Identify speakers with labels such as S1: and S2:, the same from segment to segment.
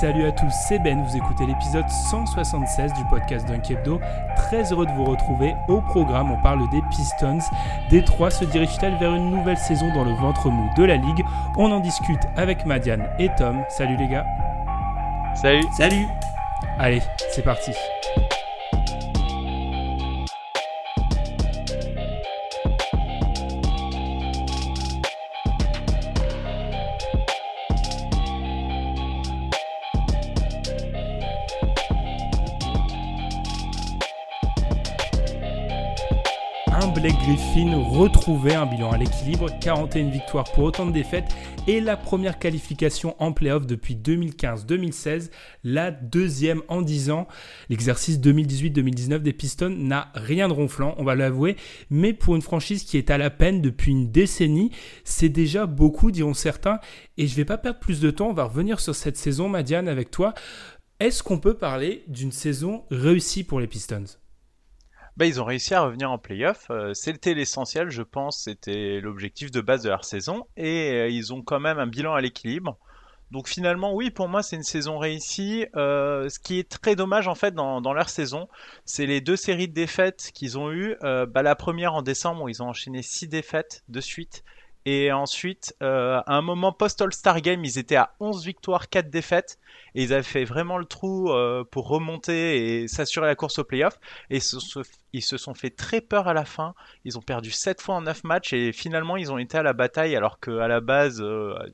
S1: Salut à tous, c'est Ben, vous écoutez l'épisode 176 du podcast Dunk Hebdo. Très heureux de vous retrouver. Au programme, on parle des Pistons. Détroit se dirige-t-elle vers une nouvelle saison dans le ventre mou de la ligue? On en discute avec Madiane et Tom. Salut les gars.
S2: Salut.
S3: Salut.
S1: Allez, c'est parti. Griffin retrouvé un bilan à l'équilibre, 41 victoires pour autant de défaites et la première qualification en playoff depuis 2015-2016, la deuxième en 10 ans. L'exercice 2018-2019 des Pistons n'a rien de ronflant, on va l'avouer, mais pour une franchise qui est à la peine depuis une décennie, c'est déjà beaucoup diront certains et je vais pas perdre plus de temps, on va revenir sur cette saison Madiane avec toi. Est-ce qu'on peut parler d'une saison réussie pour les Pistons?
S2: Bah, ils ont réussi à revenir en playoff. Euh, c'était l'essentiel, je pense. C'était l'objectif de base de leur saison. Et euh, ils ont quand même un bilan à l'équilibre. Donc finalement, oui, pour moi, c'est une saison réussie. Euh, ce qui est très dommage en fait dans, leur saison, c'est les deux séries de défaites qu'ils ont eues. bah, la première en décembre, où ils ont enchaîné six défaites de suite. Et ensuite, à un moment post-All-Star Game, ils étaient à 11 victoires, 4 défaites. Et ils avaient fait vraiment le trou pour remonter et s'assurer la course au playoff. Et ils se sont fait très peur à la fin. Ils ont perdu 7 fois en 9 matchs et finalement ils ont été à la bataille alors qu'à la base,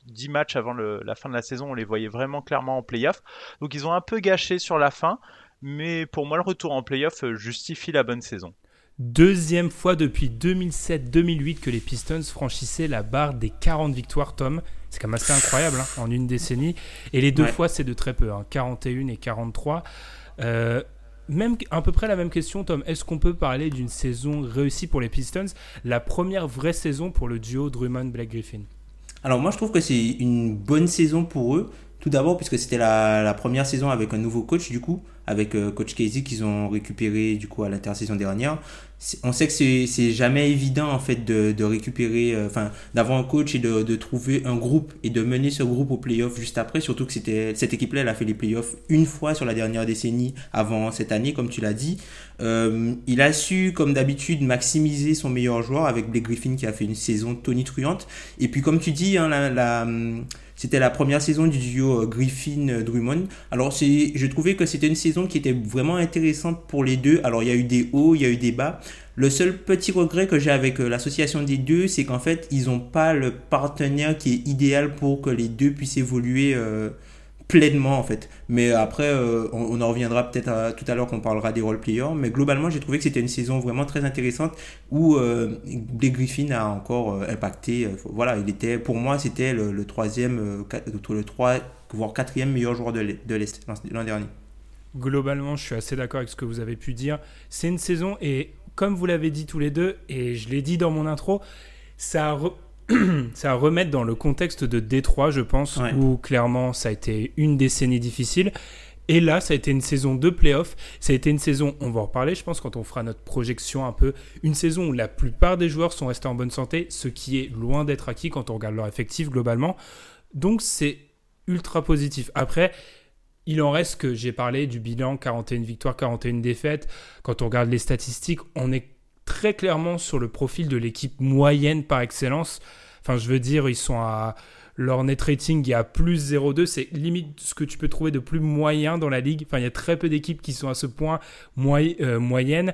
S2: 10 matchs avant la fin de la saison, on les voyait vraiment clairement en playoff. Donc ils ont un peu gâché sur la fin. Mais pour moi, le retour en playoff justifie la bonne saison.
S1: Deuxième fois depuis 2007-2008 que les Pistons franchissaient la barre des 40 victoires, Tom. C'est quand même assez incroyable hein, en une décennie. Et les deux fois, c'est de très peu, 41 hein, et 43. Euh, même à peu près la même question, Tom. Est-ce qu'on peut parler d'une saison réussie pour les Pistons? La première vraie saison pour le duo Drummond-Black Griffin
S3: Alors moi, je trouve que c'est une bonne saison pour eux. Tout d'abord, puisque c'était la, la, première saison avec un nouveau coach, du coup, avec euh, coach Casey qu'ils ont récupéré du coup à l'intersaison dernière. On sait que c'est jamais évident en fait de, récupérer, euh, enfin d'avoir un coach et de, trouver un groupe et de mener ce groupe aux playoffs juste après. Surtout que cette équipe-là, a fait les playoffs une fois sur la dernière décennie avant cette année, comme tu l'as dit. Euh, il a su, comme d'habitude, maximiser son meilleur joueur avec Blake Griffin qui a fait une saison tonitruante. Et puis comme tu dis, hein, la c'était la première saison du duo Griffin-Drummond. Alors, je trouvais que c'était une saison qui était vraiment intéressante pour les deux. Alors, il y a eu des hauts, il y a eu des bas. Le seul petit regret que j'ai avec euh, l'association des deux, c'est qu'en fait, ils n'ont pas le partenaire qui est idéal pour que les deux puissent évoluer euh, pleinement en fait. Mais après, euh, on, en reviendra peut-être tout à l'heure qu'on parlera des role players. Mais globalement, j'ai trouvé que c'était une saison vraiment très intéressante où euh, Blake Griffin a encore euh, impacté. voilà, il était, pour moi, c'était le, troisième, le 3, voire quatrième meilleur joueur de l'Est l'an dernier.
S1: Globalement, je suis assez d'accord avec ce que vous avez pu dire. C'est une saison et comme vous l'avez dit tous les deux, et je l'ai dit dans mon intro, ça a c'est à remettre dans le contexte de Détroit, je pense, où clairement ça a été une décennie difficile. Et là, ça a été une saison de playoff. Ça a été une saison, on va en reparler, je pense, quand on fera notre projection un peu. Une saison où la plupart des joueurs sont restés en bonne santé, ce qui est loin d'être acquis quand on regarde leur effectif globalement. Donc c'est ultra positif. Après, il en reste que j'ai parlé du bilan 41 victoires, 41 défaites. Quand on regarde les statistiques, on est très clairement sur le profil de l'équipe moyenne par excellence. Enfin, je veux dire, ils sont à. Leur net rating est à plus 0,2. C'est limite ce que tu peux trouver de plus moyen dans la ligue. Enfin, il y a très peu d'équipes qui sont à ce point euh, moyenne.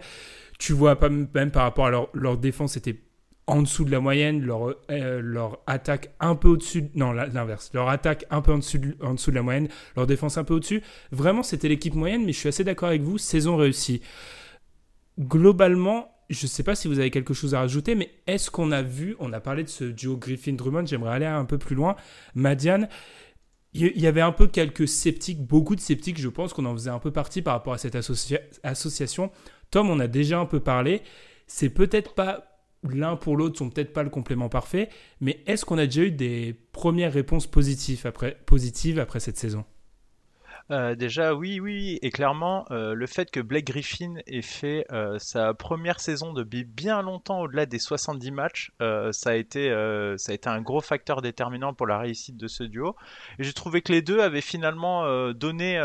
S1: Tu vois, même par rapport à leur, défense, c'était en dessous de la moyenne, leur, euh, attaque un peu au-dessus, non l'inverse, leur attaque un peu en dessous, de, en dessous de la moyenne, leur défense un peu au-dessus. Vraiment, c'était l'équipe moyenne, mais je suis assez d'accord avec vous, saison réussie. Globalement, je ne sais pas si vous avez quelque chose à rajouter, mais est-ce qu'on a vu, on a parlé de ce duo Griffin-Drummond, j'aimerais aller un peu plus loin. Madiane, il y avait un peu quelques sceptiques, beaucoup de sceptiques, je pense qu'on en faisait un peu partie par rapport à cette association. Tom, on a déjà un peu parlé. C'est peut-être pas l'un pour l'autre sont peut-être pas le complément parfait, mais est-ce qu'on a déjà eu des premières réponses positives après, positives après cette saison?
S2: Euh, déjà, oui, oui, et clairement, euh, le fait que Blake Griffin ait fait euh, sa première saison de bien longtemps au-delà des 70 matchs, ça, a été, ça a été un gros facteur déterminant pour la réussite de ce duo. J'ai trouvé que les deux avaient finalement donné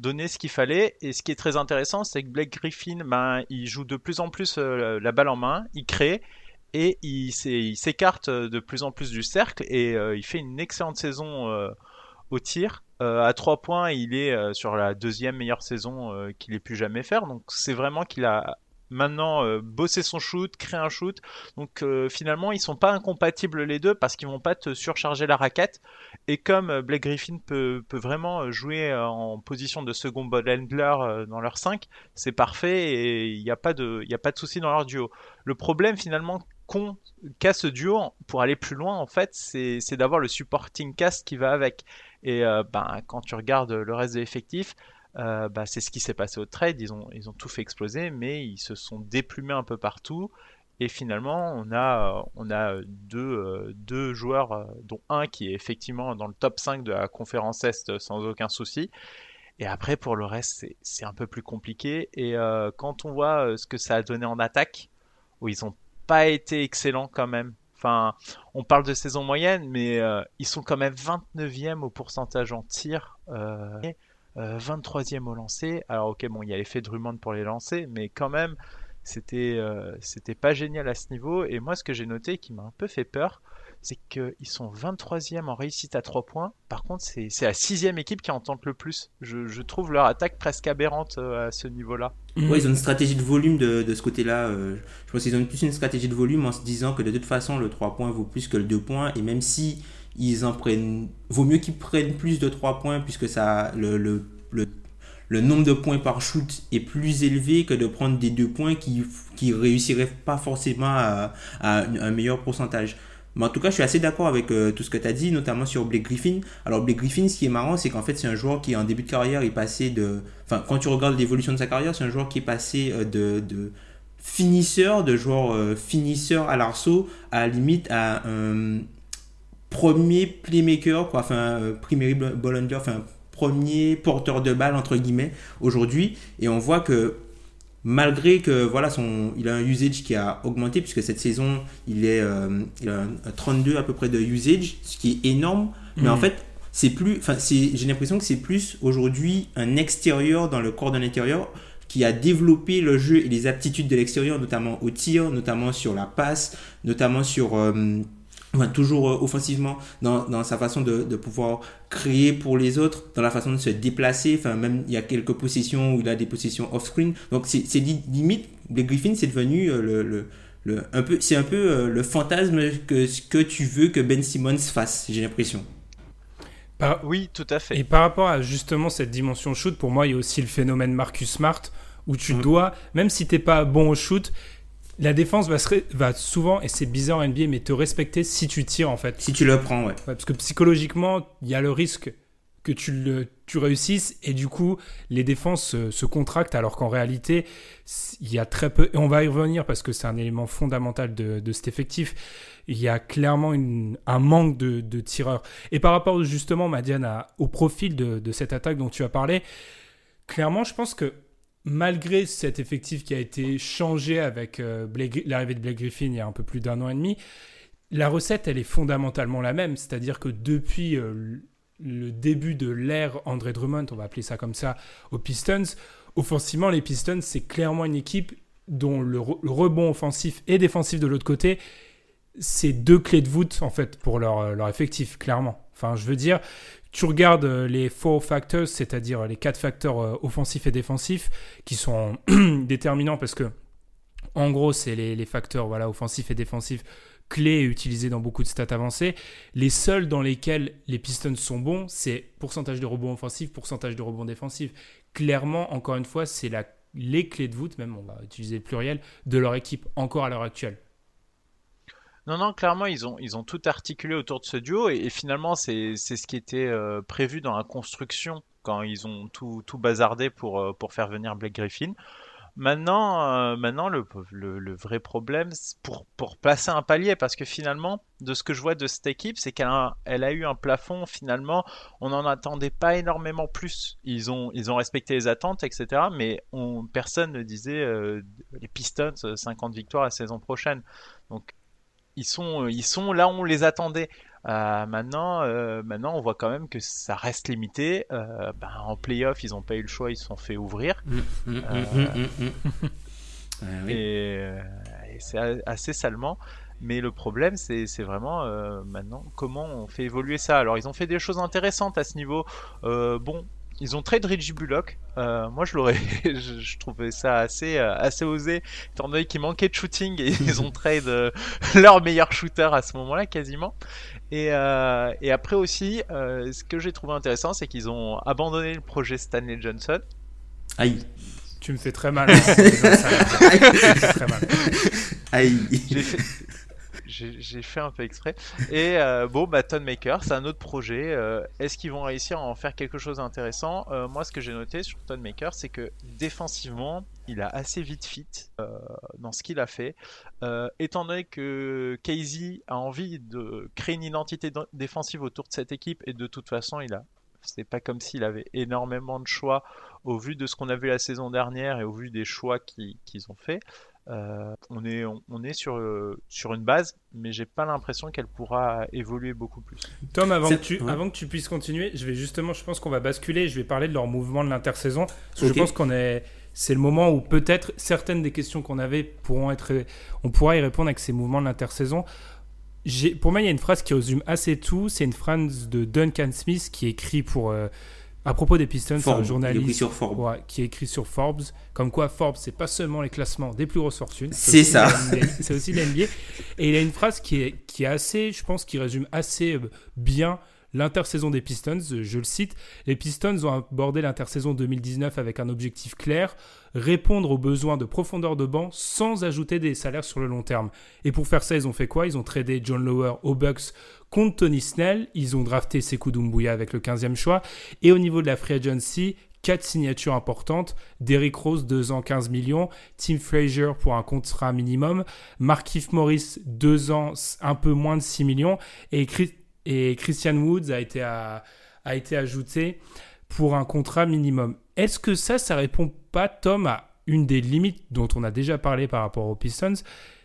S2: donner ce qu'il fallait. Et ce qui est très intéressant, c'est que Blake Griffin, ben, il joue de plus en plus la balle en main, il crée et il s'écarte de plus en plus du cercle et il fait une excellente saison au tir. À 3 points, il est sur la deuxième meilleure saison qu'il ait pu jamais faire. Donc c'est vraiment qu'il a maintenant euh, bosser son shoot, créer un shoot. Donc euh, finalement, ils sont pas incompatibles les deux parce qu'ils vont pas te surcharger la raquette. Et comme euh, Blake Griffin peut, peut vraiment jouer en position de second ball handler dans leur 5, c'est parfait et il n'y a pas de, de souci dans leur duo. Le problème finalement qu'a ce duo pour aller plus loin en fait, c'est d'avoir le supporting cast qui va avec. Et ben, quand tu regardes le reste de l'effectif, euh, bah, c'est ce qui s'est passé au trade. Ils ont, ils ont tout fait exploser, mais ils se sont déplumés un peu partout. Et finalement, on a, on a deux, euh, deux joueurs, euh, dont un qui est effectivement dans le top 5 de la conférence Est sans aucun souci. Et après, pour le reste, c'est un peu plus compliqué. Et quand on voit ce que ça a donné en attaque, où ils n'ont pas été excellents quand même. On parle de saison moyenne, mais ils sont quand même 29e au pourcentage en tir. 23e euh, au lancer. Alors ok, bon, il y a l'effet Drummond pour les lancer, mais quand même, c'était euh, c'était pas génial à ce niveau. Et moi, ce que j'ai noté qui m'a un peu fait peur, c'est qu'ils sont 23e en réussite à 3 points. Par contre, c'est la sixième équipe qui en tente le plus. Je, trouve leur attaque presque aberrante euh, à ce niveau-là.
S3: Ouais, ils ont une stratégie de volume de, ce côté-là. je pense qu'ils ont plus une stratégie de volume en se disant que de toute façon, le 3 points vaut plus que le 2 points. Et même si ils en prennent. Vaut mieux qu'ils prennent plus de 3 points puisque ça, le, nombre de points par shoot est plus élevé que de prendre des 2 points qui qui réussiraient pas forcément à, un meilleur pourcentage. Mais en tout cas, je suis assez d'accord avec euh, tout ce que tu as dit, notamment sur Blake Griffin. Alors, Blake Griffin, ce qui est marrant, c'est qu'en fait, c'est un joueur qui, en début de carrière, est passé de. Enfin, quand tu regardes l'évolution de sa carrière, c'est un joueur qui est passé euh, de, de finisseur, de joueur euh, finisseur à l'arceau, à limite à un, premier playmaker, quoi, enfin, primary ball enfin, premier porteur de balle, entre guillemets, aujourd'hui. Et on voit que malgré que voilà son il a un usage qui a augmenté puisque cette saison il est euh, il a 32 à peu près de usage ce qui est énorme mais en mm. fait c'est plus enfin j'ai l'impression que c'est plus aujourd'hui un extérieur dans le corps d'un intérieur qui a développé le jeu et les aptitudes de l'extérieur notamment au tir notamment sur la passe notamment sur euh, toujours euh, offensivement dans, dans, sa façon de, de, pouvoir créer pour les autres, dans la façon de se déplacer. Enfin, même il y a quelques possessions où il a des possessions off-screen. Donc, c'est limite, les Griffins, c'est devenu euh, le, le, le, un peu, c'est un peu euh, le fantasme que ce que tu veux que Ben Simmons fasse, j'ai l'impression.
S2: oui, tout à fait.
S1: Et par rapport à justement cette dimension shoot, pour moi, il y a aussi le phénomène Marcus Smart, où tu mmh. dois, même si t'es pas bon au shoot, la défense va, va souvent, et c'est bizarre en NBA, mais te respecter si tu tires en fait.
S3: Si tu le prends, ouais.
S1: parce que psychologiquement, il y a le risque que tu, le, tu réussisses et du coup, les défenses se, contractent alors qu'en réalité, il y a très peu, et on va y revenir parce que c'est un élément fondamental de, de, cet effectif, il y a clairement une, un manque de, de, tireurs. Et par rapport justement, Madiane, au profil de, de cette attaque dont tu as parlé, clairement, je pense que malgré cet effectif qui a été changé avec euh, l'arrivée de Blake Griffin il y a un peu plus d'un an et demi, la recette, elle est fondamentalement la même. C'est-à-dire que depuis euh, le début de l'ère André Drummond, on va appeler ça comme ça, aux Pistons, offensivement, les Pistons, c'est clairement une équipe dont le, rebond offensif et défensif de l'autre côté, c'est deux clés de voûte, en fait, pour leur, leur effectif, clairement. Enfin, je veux dire, tu regardes euh, les four factors, c'est-à-dire les quatre facteurs euh, offensifs et défensifs, qui sont déterminants parce que En gros, c'est les, facteurs voilà, offensifs et défensifs clés utilisés dans beaucoup de stats avancées. Les seuls dans lesquels les Pistons sont bons, c'est pourcentage de rebonds offensifs, pourcentage de rebonds défensifs. Clairement, encore une fois, c'est les clés de voûte, même on va utiliser le pluriel, de leur équipe encore à l'heure actuelle.
S2: Non, non, clairement, ils ont, ils ont tout articulé autour de ce duo et, finalement, c'est ce qui était euh, prévu dans la construction quand ils ont tout, tout bazardé pour, euh, pour faire venir Blake Griffin. Maintenant, euh, maintenant le, le, vrai problème, pour, pour placer un palier, parce que finalement, de ce que je vois de cette équipe, c'est qu'elle a, elle a eu un plafond, finalement, on n'en attendait pas énormément plus. Ils ont, ils ont respecté les attentes, etc. Mais on, personne ne disait les Pistons, 50 victoires la saison prochaine. Donc, ils sont, ils sont là où on les attendait. Euh, maintenant, euh, maintenant, on voit quand même que ça reste limité. Euh, ben, en playoff, ils n'ont pas eu le choix, ils se sont fait ouvrir. Et, c'est assez salement. Mais le problème, c'est vraiment maintenant comment on fait évoluer ça. Alors, ils ont fait des choses intéressantes à ce niveau. bon, ils ont trade Reggie Bullock. Euh, moi, je l'aurais, je, trouvais ça assez, euh, assez osé, étant donné qu'il manquait de shooting et ils ont trade euh, leur meilleur shooter à ce moment-là, quasiment. Et, et après aussi, ce que j'ai trouvé intéressant, c'est qu'ils ont abandonné le projet Stanley Johnson.
S3: Aïe.
S1: Tu me fais très mal. Hein, très mal.
S3: Aïe
S2: j'ai fait un peu exprès. Et euh, bon, bah, Maker, c'est un autre projet. Euh, est-ce qu'ils vont réussir à en faire quelque chose d'intéressant? Euh, Moi, ce que j'ai noté sur Maker, c'est que défensivement, il a assez vite fit dans ce qu'il a fait. étant donné que Casey a envie de créer une identité défensive autour de cette équipe, et de toute façon, il a c'est pas comme s'il avait énormément de choix au vu de ce qu'on a vu la saison dernière et au vu des choix qu'ils ont fait. Euh, on est, on, est sur, euh, sur une base, mais j'ai pas l'impression qu'elle pourra évoluer beaucoup plus.
S1: Tom, avant que, tu, avant que tu puisses continuer, je vais justement, je pense qu'on va basculer, je vais parler de leur mouvement de l'intersaison. Je pense qu'on est, c'est le moment où peut-être certaines des questions qu'on avait pourront être, on pourra y répondre avec ces mouvements de l'intersaison. Pour moi, il y a une phrase qui résume assez tout. C'est une phrase de Duncan Smith qui écrit pour euh, à propos des Pistons,
S3: un
S1: journaliste
S3: sur
S1: qui écrit sur Forbes, comme quoi Forbes, c'est pas seulement les classements des plus grosses fortunes,
S3: c'est ça.
S1: C'est aussi l'NBA. Et il a une phrase qui est, qui est assez, je pense, qui résume assez euh, bien l'intersaison des Pistons. Je le cite Les Pistons ont abordé l'intersaison 2019 avec un objectif clair répondre aux besoins de profondeur de banc sans ajouter des salaires sur le long terme. Et pour faire ça, ils ont fait quoi? Ils ont tradé John Lower aux Bucks contre Tony Snell. Ils ont drafté Sekou Doumbouya avec le 15e choix. Et au niveau de la free agency, quatre signatures importantes. Derrick Rose, 2 ans, 15 millions. Tim Frazier pour un contrat minimum. Markif Morris, 2 ans, un peu moins de 6 millions. Et, et Christian Woods a été, ajouté pour un contrat minimum. Est-ce que ça, ça répond pas, Tom, à une des limites dont on a déjà parlé par rapport aux Pistons?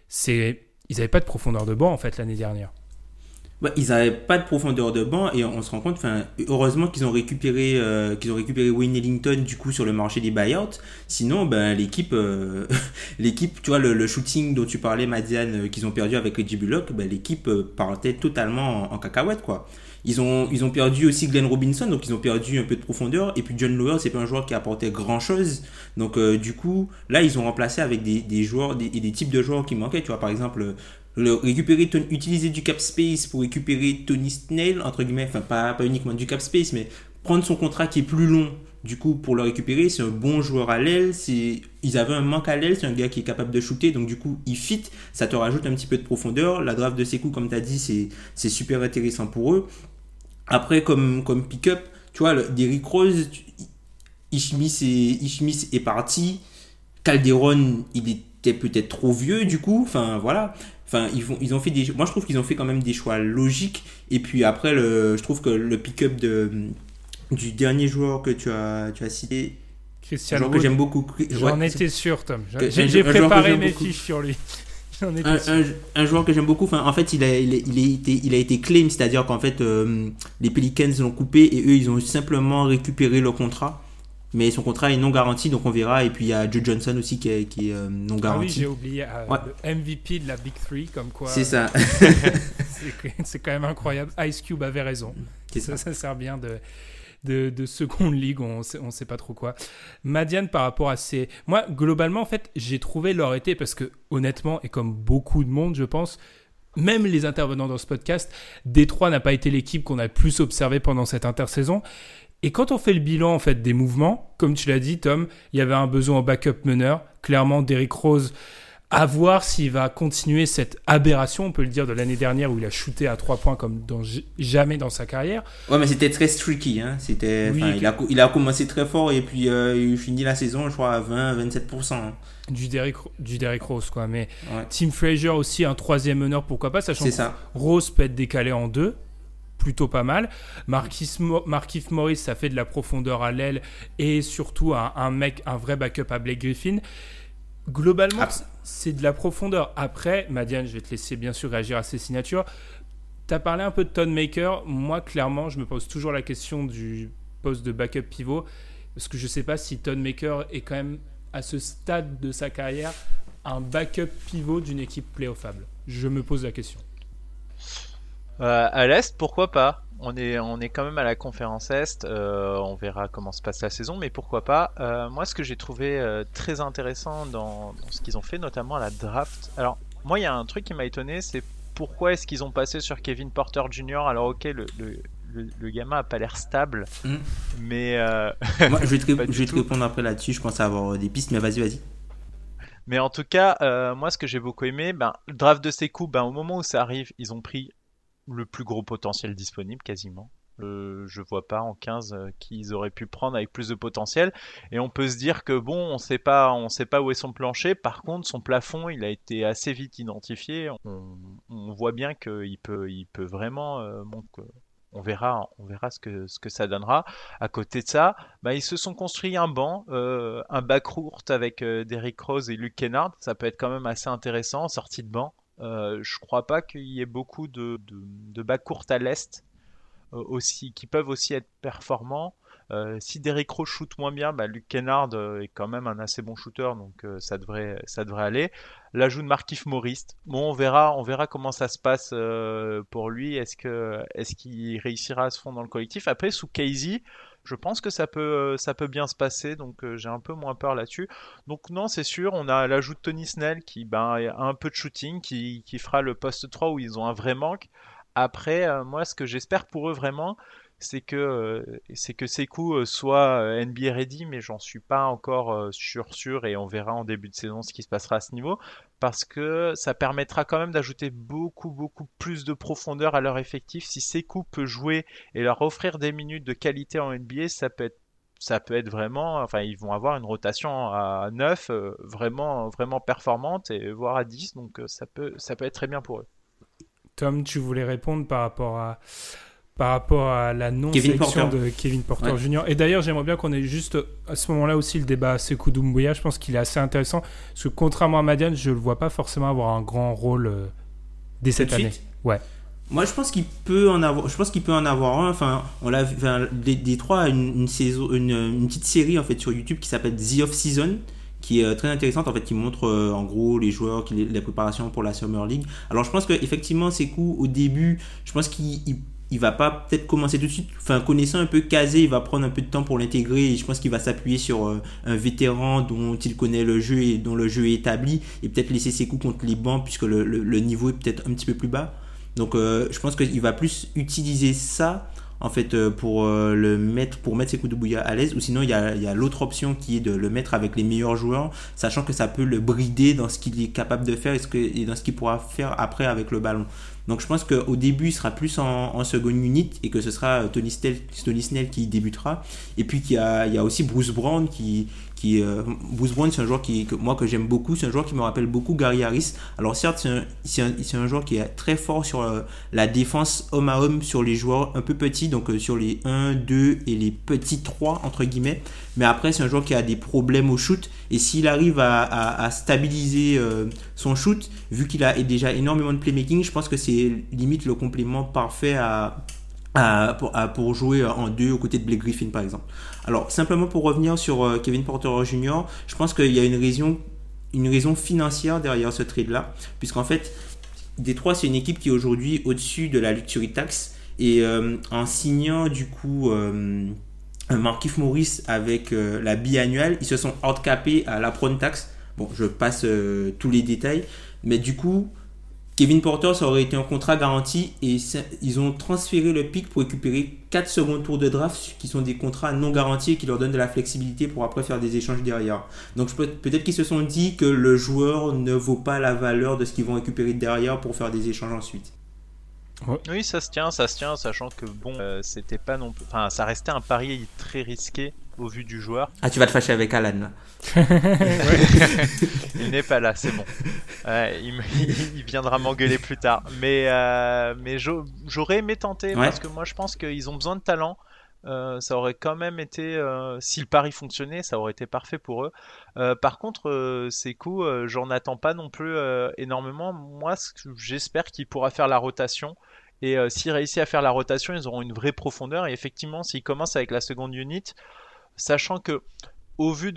S1: C'est ils n'avaient pas de profondeur de banc en fait l'année dernière.
S3: Bah, ils n'avaient pas de profondeur de banc et on se rend compte, heureusement qu'ils ont récupéré, euh, qu'ils ont récupéré Wayne Ellington du coup sur le marché des buyouts. Sinon, ben l'équipe, euh, l'équipe, tu vois, le, shooting dont tu parlais, Madiane, euh, qu'ils ont perdu avec Reggie Bullock, ben, l'équipe partait totalement en, cacahuète, quoi. Ils ont, ils ont perdu aussi Glenn Robinson, donc ils ont perdu un peu de profondeur. Et puis John Lower, c'est pas un joueur qui apportait grand chose. Donc du coup, là, ils ont remplacé avec des, des joueurs des, des, types de joueurs qui manquaient. Tu vois, par exemple, récupérer utiliser du cap space pour récupérer Tony Snell entre guillemets enfin pas, pas uniquement du cap space mais prendre son contrat qui est plus long du coup pour le récupérer c'est un bon joueur à l'aile ils avaient un manque à l'aile c'est un gars qui est capable de shooter donc du coup il fit ça te rajoute un petit peu de profondeur la draft de Sekou comme tu as dit c'est super intéressant pour eux. Après comme comme pick-up tu vois Derrick Rose Ishmis est, est parti Calderon il était peut-être trop vieux du coup enfin voilà Enfin, ils, vont, ils ont fait des. Moi, je trouve qu'ils ont fait quand même des choix logiques. Et puis après, le, je trouve que le pick-up de, du dernier joueur que tu as, tu as cité.
S1: Christian
S3: un joueur que j'aime beaucoup.
S1: J'en étais sûr, Tom. J'ai préparé mes fiches sur lui.
S3: Un, un, un, joueur que j'aime beaucoup, enfin, en fait, il a, il, il a, été, il a été claim, c'est-à-dire qu'en fait, euh, les Pelicans l'ont coupé et eux, ils ont simplement récupéré le contrat mais son contrat est non garanti, donc on verra. Et puis il y a Joe Johnson aussi qui est, qui est euh, non garanti. Ah oui,
S1: j'ai oublié euh, le MVP de la Big Three, comme quoi.
S3: C'est ça.
S1: c'est quand même incroyable. Ice Cube avait raison. Ça, ça. sert bien de, de, de seconde ligue, on sait, on sait pas trop quoi. Madiane, par rapport à ces. Moi, globalement, en fait, j'ai trouvé leur été parce que, honnêtement, et comme beaucoup de monde, je pense, même les intervenants dans ce podcast, Détroit n'a pas été l'équipe qu'on a le plus observé pendant cette intersaison. Et quand on fait le bilan en fait des mouvements, comme tu l'as dit Tom, il y avait un besoin en backup meneur. Clairement, Derrick Rose, à voir s'il va continuer cette aberration, on peut le dire, de l'année dernière où il a shooté à 3 points comme dans, jamais dans sa carrière.
S3: Ouais, mais c'était très streaky. Hein. C'était, il, a, il, a, commencé très fort et puis euh, il finit la saison, je crois, à 20-27%. Hein.
S1: Du Derrick, du Derrick Rose, quoi. Mais Tim Frazier aussi, un troisième meneur, pourquoi pas, sachant que ça. Rose peut être décalé en deux plutôt pas mal. Marquis, Morris, ça fait de la profondeur à l'aile et surtout un, un, mec, un vrai backup à Blake Griffin. Globalement, c'est de la profondeur. Après, Madiane, je vais te laisser bien sûr réagir à ces signatures. Tu as parlé un peu de Ton Maker. Moi, clairement, je me pose toujours la question du poste de backup pivot. Parce que je ne sais pas si Ton Maker est quand même, à ce stade de sa carrière, un backup pivot d'une équipe playoffable. Je me pose la question.
S2: Euh, à l'Est, pourquoi pas? On est, on est quand même à la conférence Est, euh, on verra comment se passe la saison, mais pourquoi pas? Euh, moi, ce que j'ai trouvé très intéressant dans, ce qu'ils ont fait, notamment à la draft. Alors, moi, il y a un truc qui m'a étonné, c'est pourquoi est-ce qu'ils ont passé sur Kevin Porter Jr. Alors, ok, le, le, gamin a pas l'air stable, hmm. mais.
S3: moi, je vais te, je vais te répondre après là-dessus, je pense avoir des pistes, mais vas-y, vas-y.
S2: Mais en tout cas, moi, ce que j'ai beaucoup aimé, ben, le draft de ces coups, ben, au moment où ça arrive, ils ont pris le plus gros potentiel disponible quasiment. Euh, je vois pas en 15 euh, qu'ils auraient pu prendre avec plus de potentiel. Et on peut se dire que bon, on sait pas, on sait pas où est son plancher. Par contre, son plafond, il a été assez vite identifié. On, voit bien qu'il peut, il peut vraiment. Euh, on verra, on verra ce que, ce que ça donnera. À côté de ça, bah, ils se sont construits un banc, un bac court avec Derrick Rose et Luke Kennard. Ça peut être quand même assez intéressant, sortie de banc. Euh, je crois pas qu'il y ait beaucoup de, de, bas courtes à l'est euh, aussi qui peuvent aussi être performants. Euh, si Derrick Rose shoot moins bien, bah, Luke Kennard est quand même un assez bon shooter, donc ça devrait ça devrait aller. L'ajout de Markif Morris, bon on verra on verra comment ça se passe pour lui. Est-ce est-ce qu'il réussira à se fondre dans le collectif? Après sous Casey, je pense que ça peut, euh, ça peut bien se passer, donc euh, j'ai un peu moins peur là-dessus. Donc non, c'est sûr, on a l'ajout de Tony Snell qui ben, a un peu de shooting, qui, fera le poste 3 où ils ont un vrai manque. Après, euh, moi, ce que j'espère pour eux vraiment, c'est que c'est que Sekou soit NBA ready, mais j'en suis pas encore sûr sûr et on verra en début de saison ce qui se passera à ce niveau parce que ça permettra quand même d'ajouter beaucoup beaucoup plus de profondeur à leur effectif. Si Sekou peut jouer et leur offrir des minutes de qualité en NBA, ça peut être ça peut être vraiment, enfin ils vont avoir une rotation à 9 euh, vraiment vraiment performante et voire à 10, donc euh, ça peut ça peut être très bien pour eux.
S1: Tom, tu voulais répondre par rapport à par rapport à la non-sélection de Kevin Porter Jr. Et d'ailleurs, j'aimerais bien qu'on ait juste à ce moment-là aussi le débat Sekou Doumbouya. Je pense qu'il est assez intéressant parce que contrairement à Madiane, je ne le vois pas forcément avoir un grand rôle euh, dès cette année. Ouais.
S3: Moi, je pense qu'il peut en avoir. Je pense qu'il peut en avoir un. Enfin, on l'a. Enfin, des, trois une, saison, une, petite série en fait sur YouTube qui s'appelle The Off Season qui est euh, très intéressante en fait qui montre euh, en gros les joueurs qui les, préparations pour la Summer League alors je pense que effectivement Sekou au début je pense qu'il il va pas peut-être commencer tout de suite, enfin connaissant un peu Kazé, il va prendre un peu de temps pour l'intégrer je pense qu'il va s'appuyer sur euh, un vétéran dont il connaît le jeu et dont le jeu est établi et peut-être laisser ses coups contre les bancs puisque le, le, niveau est peut-être un petit peu plus bas. Donc euh, je pense qu'il va plus utiliser ça en fait euh, pour le mettre pour mettre ses coups de bouillard à l'aise ou sinon il y a, a l'autre option qui est de le mettre avec les meilleurs joueurs sachant que ça peut le brider dans ce qu'il est capable de faire et, ce que, et dans ce qu'il pourra faire après avec le ballon donc je pense qu'au début, il sera plus en, en second unit et que ce sera Tony Snell, qui débutera. Et puis il y a, il y a aussi Bruce Brown qui, qui euh, Bruce Brown c'est un joueur qui que moi que j'aime beaucoup. C'est un joueur qui me rappelle beaucoup Gary Harris. Alors certes c'est un, joueur qui est très fort sur euh, la défense homme à homme sur les joueurs un peu petits donc euh, sur les 1 2 et les petits 3 entre guillemets. Mais après c'est un joueur qui a des problèmes au shoot. Et s'il arrive à, à, stabiliser son shoot vu qu'il a déjà énormément de playmaking je pense que c'est limite le complément parfait à pour, jouer en deux aux côtés de Blake Griffin par exemple. Alors simplement pour revenir sur euh, Kevin Porter Jr., je pense qu'il y a une raison, une raison financière derrière ce trade là, puisqu'en fait Détroit c'est une équipe qui est aujourd'hui au-dessus de la luxury tax et euh, en signant du coup euh, Markif Morris avec la biannuelle, ils se sont handicapés à la prone tax. Bon, je passe tous les détails, mais du coup, Kevin Porter, ça aurait été un contrat garanti et ils ont transféré le pic pour récupérer 4 secondes tours de draft qui sont des contrats non garantis et qui leur donnent de la flexibilité pour après faire des échanges derrière. Donc peut-être qu'ils se sont dit que le joueur ne vaut pas la valeur de ce qu'ils vont récupérer derrière pour faire des échanges ensuite.
S2: Oui, ça se tient, ça se tient, sachant que bon, euh, c'était pas non plus. Enfin, ça restait un pari très risqué au vu du joueur.
S3: Ah, tu vas te fâcher avec Alan là.
S2: il n'est pas là, c'est bon. il, viendra m'engueuler plus tard. Mais, euh, mais j'aurais aimé tenter parce que moi je pense qu'ils ont besoin de talent. Euh, ça aurait quand même été, euh, si le pari fonctionnait, ça aurait été parfait pour eux. par contre, ces coups, j'en attends pas non plus énormément. Moi, j'espère qu'il pourra faire la rotation. Et s'il réussit à faire la rotation, ils auront une vraie profondeur. Et effectivement, s'il commence avec la seconde unit, sachant que au vu,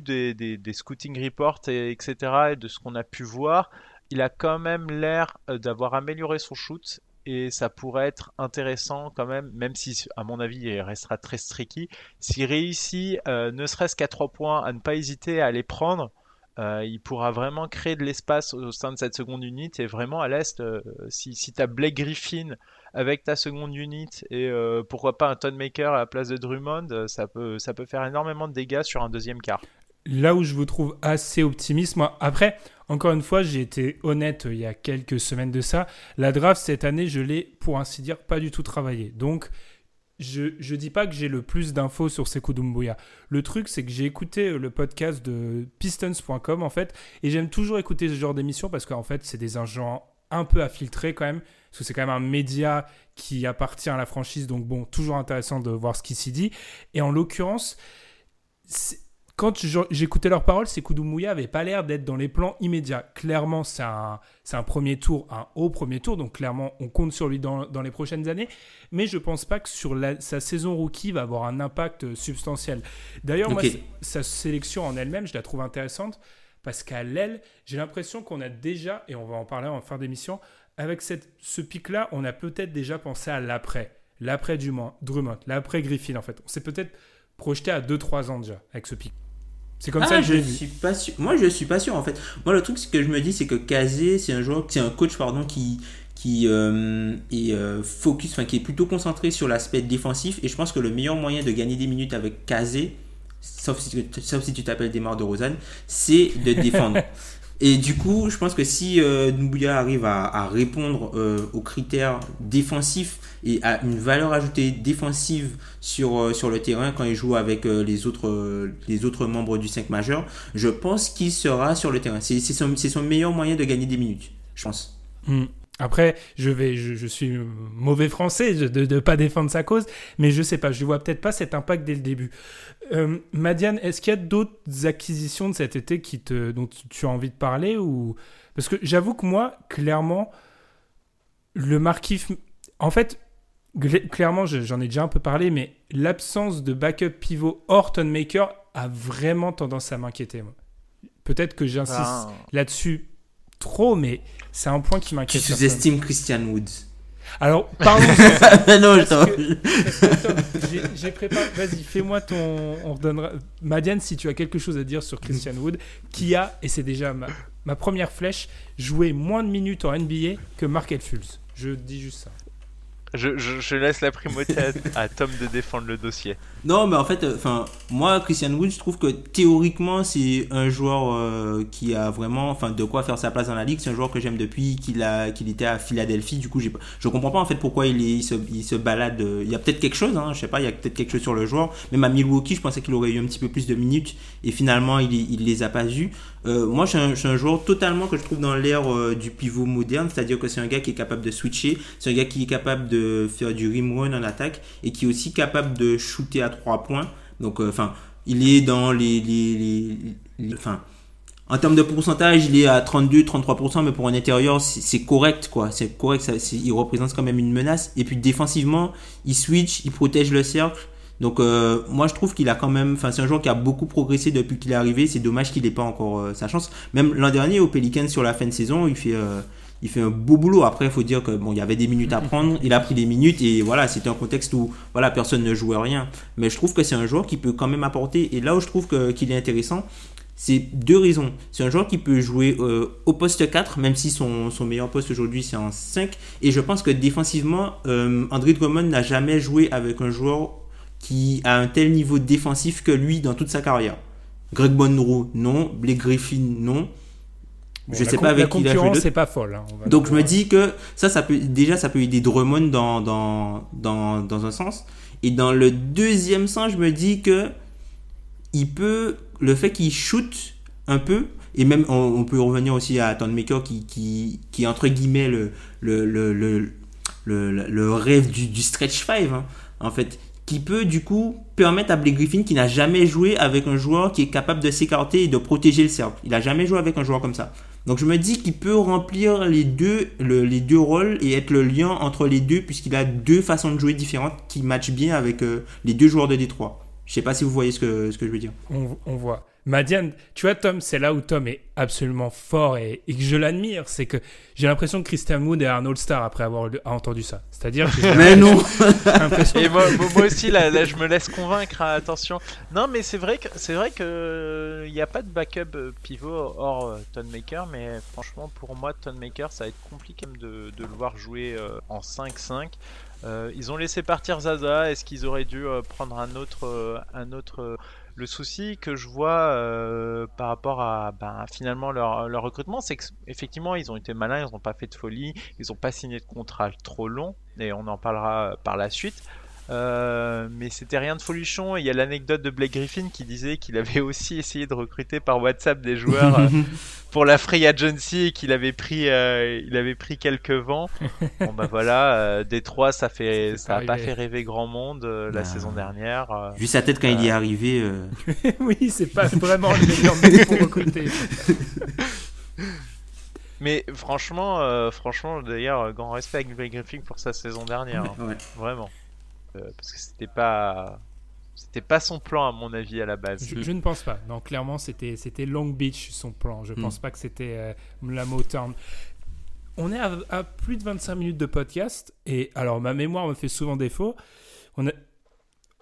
S2: des, des, scouting reports, et, etc., et de ce qu'on a pu voir, il a quand même l'air euh, d'avoir amélioré son shoot et ça pourrait être intéressant quand même, même si à mon avis il restera très streaky. S'il réussit, euh, ne serait-ce qu'à 3 points, à ne pas hésiter à les prendre, euh, il pourra vraiment créer de l'espace au sein de cette seconde unité et vraiment à l'est, si, si tu as Blake Griffin avec ta seconde unit et euh, pourquoi pas un Tonemaker à la place de Drummond, euh, ça peut, ça peut faire énormément de dégâts sur un deuxième quart.
S1: Là où je vous trouve assez optimiste, moi, après, encore une fois, j'ai été honnête euh, il y a quelques semaines de ça. La draft cette année, je l'ai, pour ainsi dire, pas du tout travaillé. Donc, je ne dis pas que j'ai le plus d'infos sur Sekou Doumbouya. Le truc, c'est que j'ai écouté le podcast de Pistons.com, en fait, et j'aime toujours écouter ce genre d'émission parce qu'en fait, c'est des agents un peu à filtrer quand même, parce que c'est quand même un média qui appartient à la franchise, donc bon, toujours intéressant de voir ce qui s'y dit. Et en l'occurrence, quand j'écoutais leurs paroles, c'est Mouya avait pas l'air d'être dans les plans immédiats. Clairement, c'est un, un, premier tour, un haut premier tour, donc clairement, on compte sur lui dans, dans les prochaines années. Mais je pense pas que sur sa saison rookie va avoir un impact substantiel. D'ailleurs, moi, sa sélection en elle-même, je la trouve intéressante parce qu'à l'aile, j'ai l'impression qu'on a déjà, et on va en parler en fin d'émission, avec cette, ce pic-là, on a peut-être déjà pensé à l'après. L'après Drummond, l'après Griffin, en fait. On s'est peut-être projeté à 2-3 ans déjà avec ce pic.
S3: C'est comme ah, ça que je, suis pas sûr. Moi, je suis pas sûr en fait. Moi, le truc que je me dis, c'est que Kazé, c'est un joueur, c'est un coach pardon qui qui euh, est euh, focus, enfin qui est plutôt concentré sur l'aspect défensif. Et je pense que le meilleur moyen de gagner des minutes avec Kazé, sauf si, sauf si tu t'appelles Desmar de Rosanne, c'est de défendre. Et du coup, je pense que si euh, arrive à, répondre euh, aux critères défensifs et à une valeur ajoutée défensive sur, euh, sur le terrain quand il joue avec euh, les, autres, les autres membres du 5 majeur, je pense qu'il sera sur le terrain. C'est son, son, meilleur moyen de gagner des minutes, je pense.
S1: Hmm. Après, je vais, je, suis mauvais français de ne pas défendre sa cause, mais je sais pas, je vois peut-être pas cet impact dès le début. Euh, Madiane, est-ce qu'il y a d'autres acquisitions de cet été qui te, dont tu as envie de parler ou parce que j'avoue que moi, clairement, le Markif, en fait, clairement, j'en ai déjà un peu parlé, mais l'absence de backup pivot Horton Maker a vraiment tendance à m'inquiéter. Peut-être que j'insiste ah. là-dessus trop, mais c'est un point qui m'inquiète.
S3: Tu sous-estimes Christian Woods.
S1: Alors, pardon.
S3: non,
S1: J'ai préparé. Vas-y, fais-moi ton. On redonnera. Madiane, si tu as quelque chose à dire sur Christian Wood, qui a, et c'est déjà ma, ma, première flèche, joué moins de minutes en NBA que Mark Elfulz. Je dis juste ça.
S2: Je, laisse la primauté à, Tom de défendre le dossier.
S3: Non, mais en fait, euh, enfin, moi, Christian Wood, je trouve que théoriquement, c'est un joueur euh, qui a vraiment, enfin, de quoi faire sa place dans la ligue. C'est un joueur que j'aime depuis qu'il a, qu'il était à Philadelphie. Du coup, je comprends pas en fait pourquoi il, est, il, se, balade. Euh, il y a peut-être quelque chose, hein, je sais pas, il y a peut-être quelque chose sur le joueur. Même à Milwaukee, je pensais qu'il aurait eu un petit peu plus de minutes et finalement, il, il les a pas eu. moi, je suis, un, joueur totalement que je trouve dans l'ère du pivot moderne, c'est-à-dire que c'est un gars qui est capable de switcher, c'est un gars qui est capable de faire du rim run en attaque et qui est aussi capable de shooter à 3 points. Donc, euh, enfin, il est dans les, en termes de pourcentage, il est à 32-33%, mais pour un intérieur, c'est correct, quoi. C'est correct, ça, il représente quand même une menace. Et puis défensivement, il switch, il protège le cercle. Donc euh, moi je trouve qu'il a quand même, enfin c'est un joueur qui a beaucoup progressé depuis qu'il est arrivé. C'est dommage qu'il n'ait pas encore euh, sa chance. Même l'an dernier au Pelican sur la fin de saison, il fait, il fait un beau boulot. Après, il faut dire que bon, il y avait des minutes à prendre. Il a pris des minutes et voilà, c'était un contexte où voilà, personne ne jouait rien. Mais je trouve que c'est un joueur qui peut quand même apporter. Et là où je trouve qu'il est intéressant, c'est deux raisons. C'est un joueur qui peut jouer euh, au poste 4, même si son, son meilleur poste aujourd'hui c'est en 5. Et je pense que défensivement, euh, André Drummond n'a jamais joué avec un joueur qui a un tel niveau défensif que lui dans toute sa carrière. Greg Monroe, non. Blake Griffin, non.
S1: Je sais pas avec qui il a joué. c'est pas folle. Hein,
S3: Donc je me dis que ça, ça peut déjà ça peut aider Drummond dans, dans, dans, dans un sens. Et dans le deuxième sens, je me dis que il peut le fait qu'il shoot un peu, et même on, peut revenir aussi à Maker qui, qui, qui entre guillemets le, le, le, le, le, rêve du, du stretch 5, hein, en fait, qui peut du coup permettre à Blake Griffin qui n'a jamais joué avec un joueur qui est capable de s'écarter et de protéger le cercle. Il n'a jamais joué avec un joueur comme ça. Donc je me dis qu'il peut remplir les deux, les deux rôles et être le lien entre les deux puisqu'il a deux façons de jouer différentes qui matchent bien avec euh, les deux joueurs de Détroit. Je sais pas si vous voyez ce que, ce que je veux dire.
S1: On, on voit. Madiane, tu vois, Tom, c'est là où Tom est absolument fort et, que je l'admire. C'est que j'ai l'impression que Christian Wood est un All-Star après avoir entendu ça. C'est-à-dire que.
S3: mais non
S2: Et moi, moi, aussi, là, là, je me laisse convaincre, hein, attention. Non, mais c'est vrai que c'est vrai que il n'y a pas de backup euh, pivot hors euh, Maker, mais franchement, pour moi, Maker, ça va être compliqué de, de le voir jouer euh, en 5-5. Euh, ils ont laissé partir Zaza. Est-ce qu'ils auraient dû euh, prendre un autre, euh, un autre le souci que je vois par rapport à ben, finalement leur, leur recrutement, c'est qu'effectivement ils ont été malins, ils n'ont pas fait de folie, ils n'ont pas signé de contrat trop long, et on en parlera par la suite. Euh, mais c'était rien de folichon. Il y a l'anecdote de Blake Griffin qui disait qu'il avait aussi essayé de recruter par WhatsApp des joueurs euh, pour la Free Agency et qu'il avait pris, euh, il avait pris quelques vents. Bon bah voilà, Détroit ça fait, ça a pas fait rêver grand monde la saison dernière.
S3: Vu sa tête quand il y est arrivé.
S1: oui, c'est pas vraiment le meilleur pour recruter.
S2: Mais franchement, franchement, d'ailleurs, grand respect avec Blake Griffin pour sa saison dernière. Hein. Vraiment. Euh, parce que c'était pas c'était pas son plan à mon avis à la base.
S1: Je, ne pense pas. Non, clairement c'était c'était Long Beach son plan. Je ne hmm. pense pas que c'était euh, la Motown. On est à, plus de 25 minutes de podcast et alors ma mémoire me fait souvent défaut. On a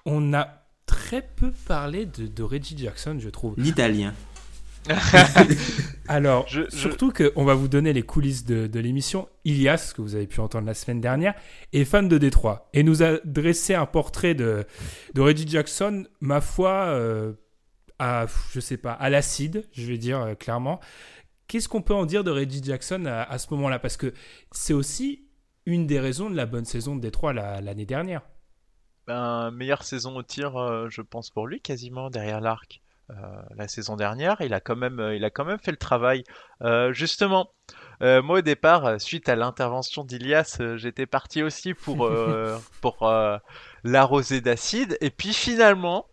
S1: on a très peu parlé de, de Reggie Jackson, je trouve.
S3: L'italien.
S1: Alors, surtout qu'on va vous donner les coulisses de, l'émission. Ilias, que vous avez pu entendre la semaine dernière, est fan de Détroit et nous a dressé un portrait de, de Reggie Jackson, ma foi, euh, à, je sais pas, à l'acide, je vais dire euh, clairement. Qu'est-ce qu'on peut en dire de Reggie Jackson à, ce moment-là? Parce que c'est aussi une des raisons de la bonne saison de Détroit l'année dernière.
S2: Ben, meilleure saison au tir, euh, je pense, pour lui, quasiment derrière l'arc. Euh, la saison dernière. Il a quand même, euh, il a quand même fait le travail. Euh, justement, moi au départ, suite à l'intervention d'Ilias, j'étais parti aussi pour pour l'arroser d'acide. Et puis finalement,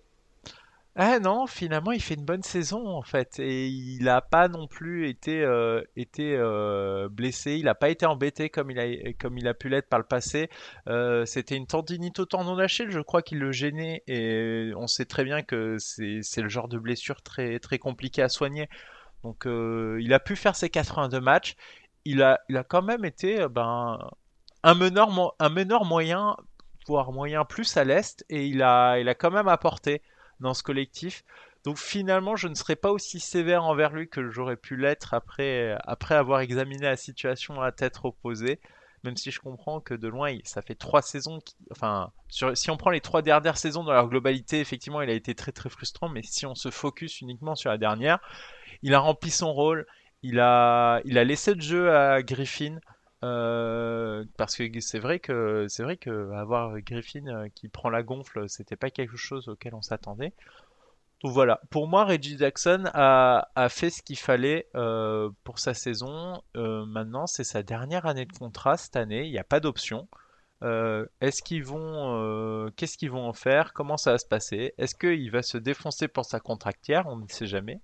S2: ah non, finalement, il fait une bonne saison en fait, et il n'a pas non plus été euh, été euh, blessé, il n'a pas été embêté comme il a comme il a pu l'être par le passé. Euh, c'était une tendinite au tendon d'Achille, je crois qu'il le gênait, et on sait très bien que c'est le genre de blessure très très compliqué à soigner. Donc il a pu faire ses 82 matchs. Il a il a quand même été ben un meneur un meneur moyen voire moyen plus à l'est, et il a il a quand même apporté dans ce collectif. Donc finalement, je ne serais pas aussi sévère envers lui que j'aurais pu l'être après, avoir examiné la situation à tête opposée. Même si je comprends que de loin, ça fait trois saisons. enfin, si on prend les trois dernières saisons dans leur globalité, effectivement, il a été très très frustrant. Mais si on se focus uniquement sur la dernière, il a rempli son rôle. Il a, il a laissé le jeu à Griffin. Euh, parce que c'est vrai que c'est vrai que avoir Griffin euh, qui prend la gonfle, c'était pas quelque chose auquel on s'attendait. Donc voilà, pour moi, Reggie Jackson a, a fait ce qu'il fallait euh, pour sa saison. maintenant, c'est sa dernière année de contrat cette année. Il n'y a pas d'option. Est-ce qu'ils vont, qu'est-ce qu'ils vont en faire? Comment ça va se passer? Est-ce qu'il va se défoncer pour sa contractière? On ne sait jamais.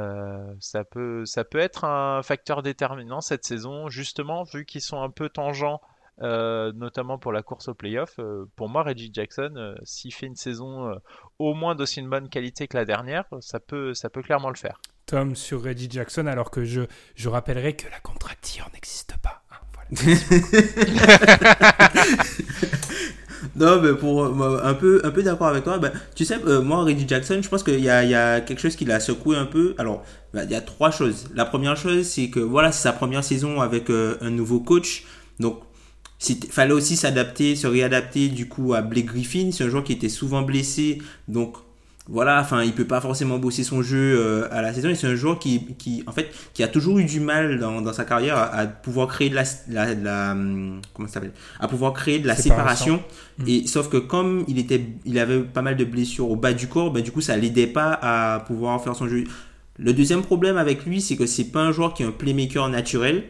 S2: Euh, ça, peut, ça peut être un facteur déterminant cette saison, justement, vu qu'ils sont un peu tangents, euh, notamment pour la course au playoff. Euh, pour moi, Reggie Jackson, s'il fait une saison au moins d'aussi une bonne qualité que la dernière, ça peut, ça peut clairement le faire.
S1: Tom sur Reggie Jackson, alors que je, je rappellerai que la contracture n'existe pas.
S3: non, mais pour un peu, un peu d'accord avec toi, ben, tu sais, euh, moi, Reggie Jackson, je pense qu'il y a, y a quelque chose qui l'a secoué un peu. Alors, ben, il y a trois choses. La première chose, c'est que voilà, c'est sa première saison avec euh, un nouveau coach. Donc, il fallait aussi s'adapter, se réadapter du coup à Blake Griffin. C'est un joueur qui était souvent blessé. Donc, voilà, enfin, il peut pas forcément bosser son jeu euh, à la saison. Et c'est un joueur qui, qui, en fait, qui a toujours eu du mal dans, dans sa carrière à, pouvoir créer de la, la, la hum, comment ça s'appelle, à pouvoir créer de la séparation. Mmh. Et sauf que comme il était, il avait pas mal de blessures au bas du corps, ben du coup, ça l'aidait pas à pouvoir faire son jeu. Le deuxième problème avec lui, c'est que c'est pas un joueur qui est un playmaker naturel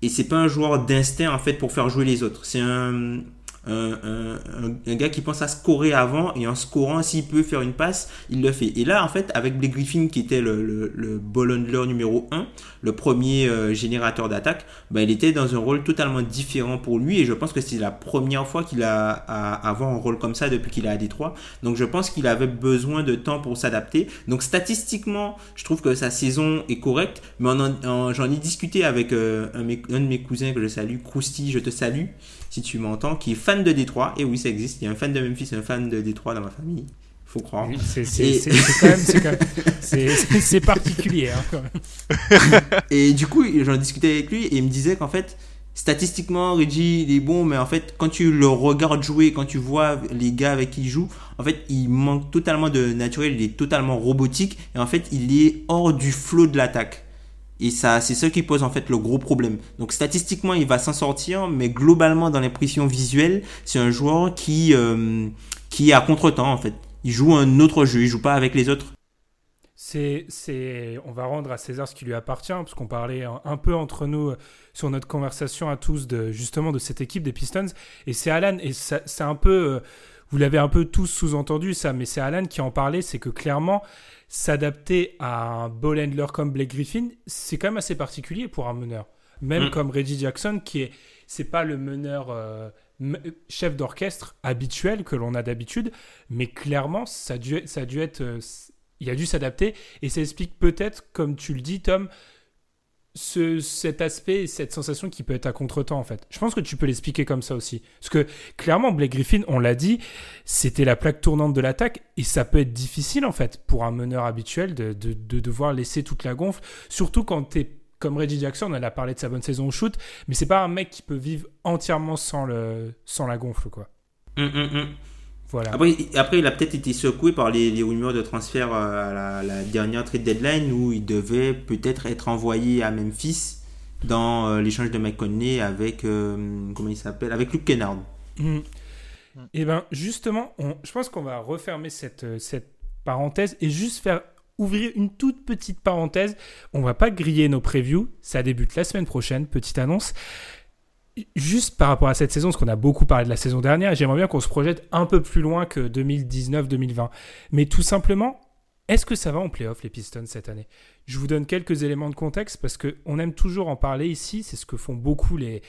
S3: et c'est pas un joueur d'instinct en fait pour faire jouer les autres. C'est un un, un, gars qui pense à scorer avant et en scorant, s'il peut faire une passe, il le fait. Et là, en fait, avec Blake Griffin qui était le, le, le ball numéro 1, le premier euh, générateur d'attaque, bah, il était dans un rôle totalement différent pour lui et je pense que c'est la première fois qu'il a à avoir un rôle comme ça depuis qu'il est à Détroit. Donc je pense qu'il avait besoin de temps pour s'adapter. Donc statistiquement, je trouve que sa saison est correcte, mais j'en ai discuté avec euh, un, un, de mes cousins que je salue, Krusty, je te salue, si tu m'entends, qui est fan de Détroit. Et oui, ça existe. Il y a un fan de Memphis et un fan de Détroit dans ma famille. Faut croire.
S1: C'est particulier. Hein, quand même.
S3: et du coup, j'en discutais avec lui et il me disait qu'en fait, statistiquement, Reggie, il est bon, mais en fait, quand tu le regardes jouer, quand tu vois les gars avec qui il joue, en fait, il manque totalement de naturel, il est totalement robotique, et en fait, il est hors du flot de l'attaque. Et ça, c'est ce qui pose en fait le gros problème. Donc statistiquement, il va s'en sortir, mais globalement, dans l'impression visuelle, c'est un joueur qui, euh, qui est à contre-temps en fait. Il joue un autre jeu, il joue pas avec les autres.
S1: C'est, c'est, on va rendre à César ce qui lui appartient, parce qu'on parlait un, peu entre nous euh, sur notre conversation à tous de justement de cette équipe des Pistons. Et c'est Alan, et c'est un peu, euh, vous l'avez un peu tous sous-entendu ça, mais c'est Alan qui en parlait, c'est que clairement s'adapter à un ball handler comme Blake Griffin, c'est quand même assez particulier pour un meneur. Même mm. comme Reggie Jackson, qui est, c'est pas le meneur euh, chef d'orchestre habituel que l'on a d'habitude, mais clairement, ça a dû, ça a dû être, euh, il a dû s'adapter, et ça explique peut-être, comme tu le dis, Tom, ce, cet aspect, cette sensation qui peut être à contre-temps en fait. Je pense que tu peux l'expliquer comme ça aussi. Parce que clairement, Blake Griffin, on l'a dit, c'était la plaque tournante de l'attaque et ça peut être difficile en fait pour un meneur habituel de, de, de devoir laisser toute la gonfle, surtout quand tu es comme Reggie Jackson, on a parlé de sa bonne saison au shoot, mais c'est pas un mec qui peut vivre entièrement sans, le, sans la gonfle quoi.
S3: Hum, hum, Après, après, il a peut-être été secoué par les, les, rumeurs de transfert euh, à la, dernière trade deadline où il devait peut-être être envoyé à Memphis dans euh, l'échange de McConney avec euh, comment il s'appelle avec Luke Kennard.
S1: Mmh. Et eh ben justement, je pense qu'on va refermer cette, cette parenthèse et juste faire ouvrir une toute petite parenthèse. On va pas griller nos previews, ça débute la semaine prochaine, petite annonce juste par rapport à cette saison, parce qu'on a beaucoup parlé de la saison dernière, j'aimerais bien qu'on se projette un peu plus loin que 2019-2020. Mais tout simplement, est-ce que ça va en playoff les Pistons cette année? Je vous donne quelques éléments de contexte parce qu'on aime toujours en parler ici, c'est ce que font beaucoup les,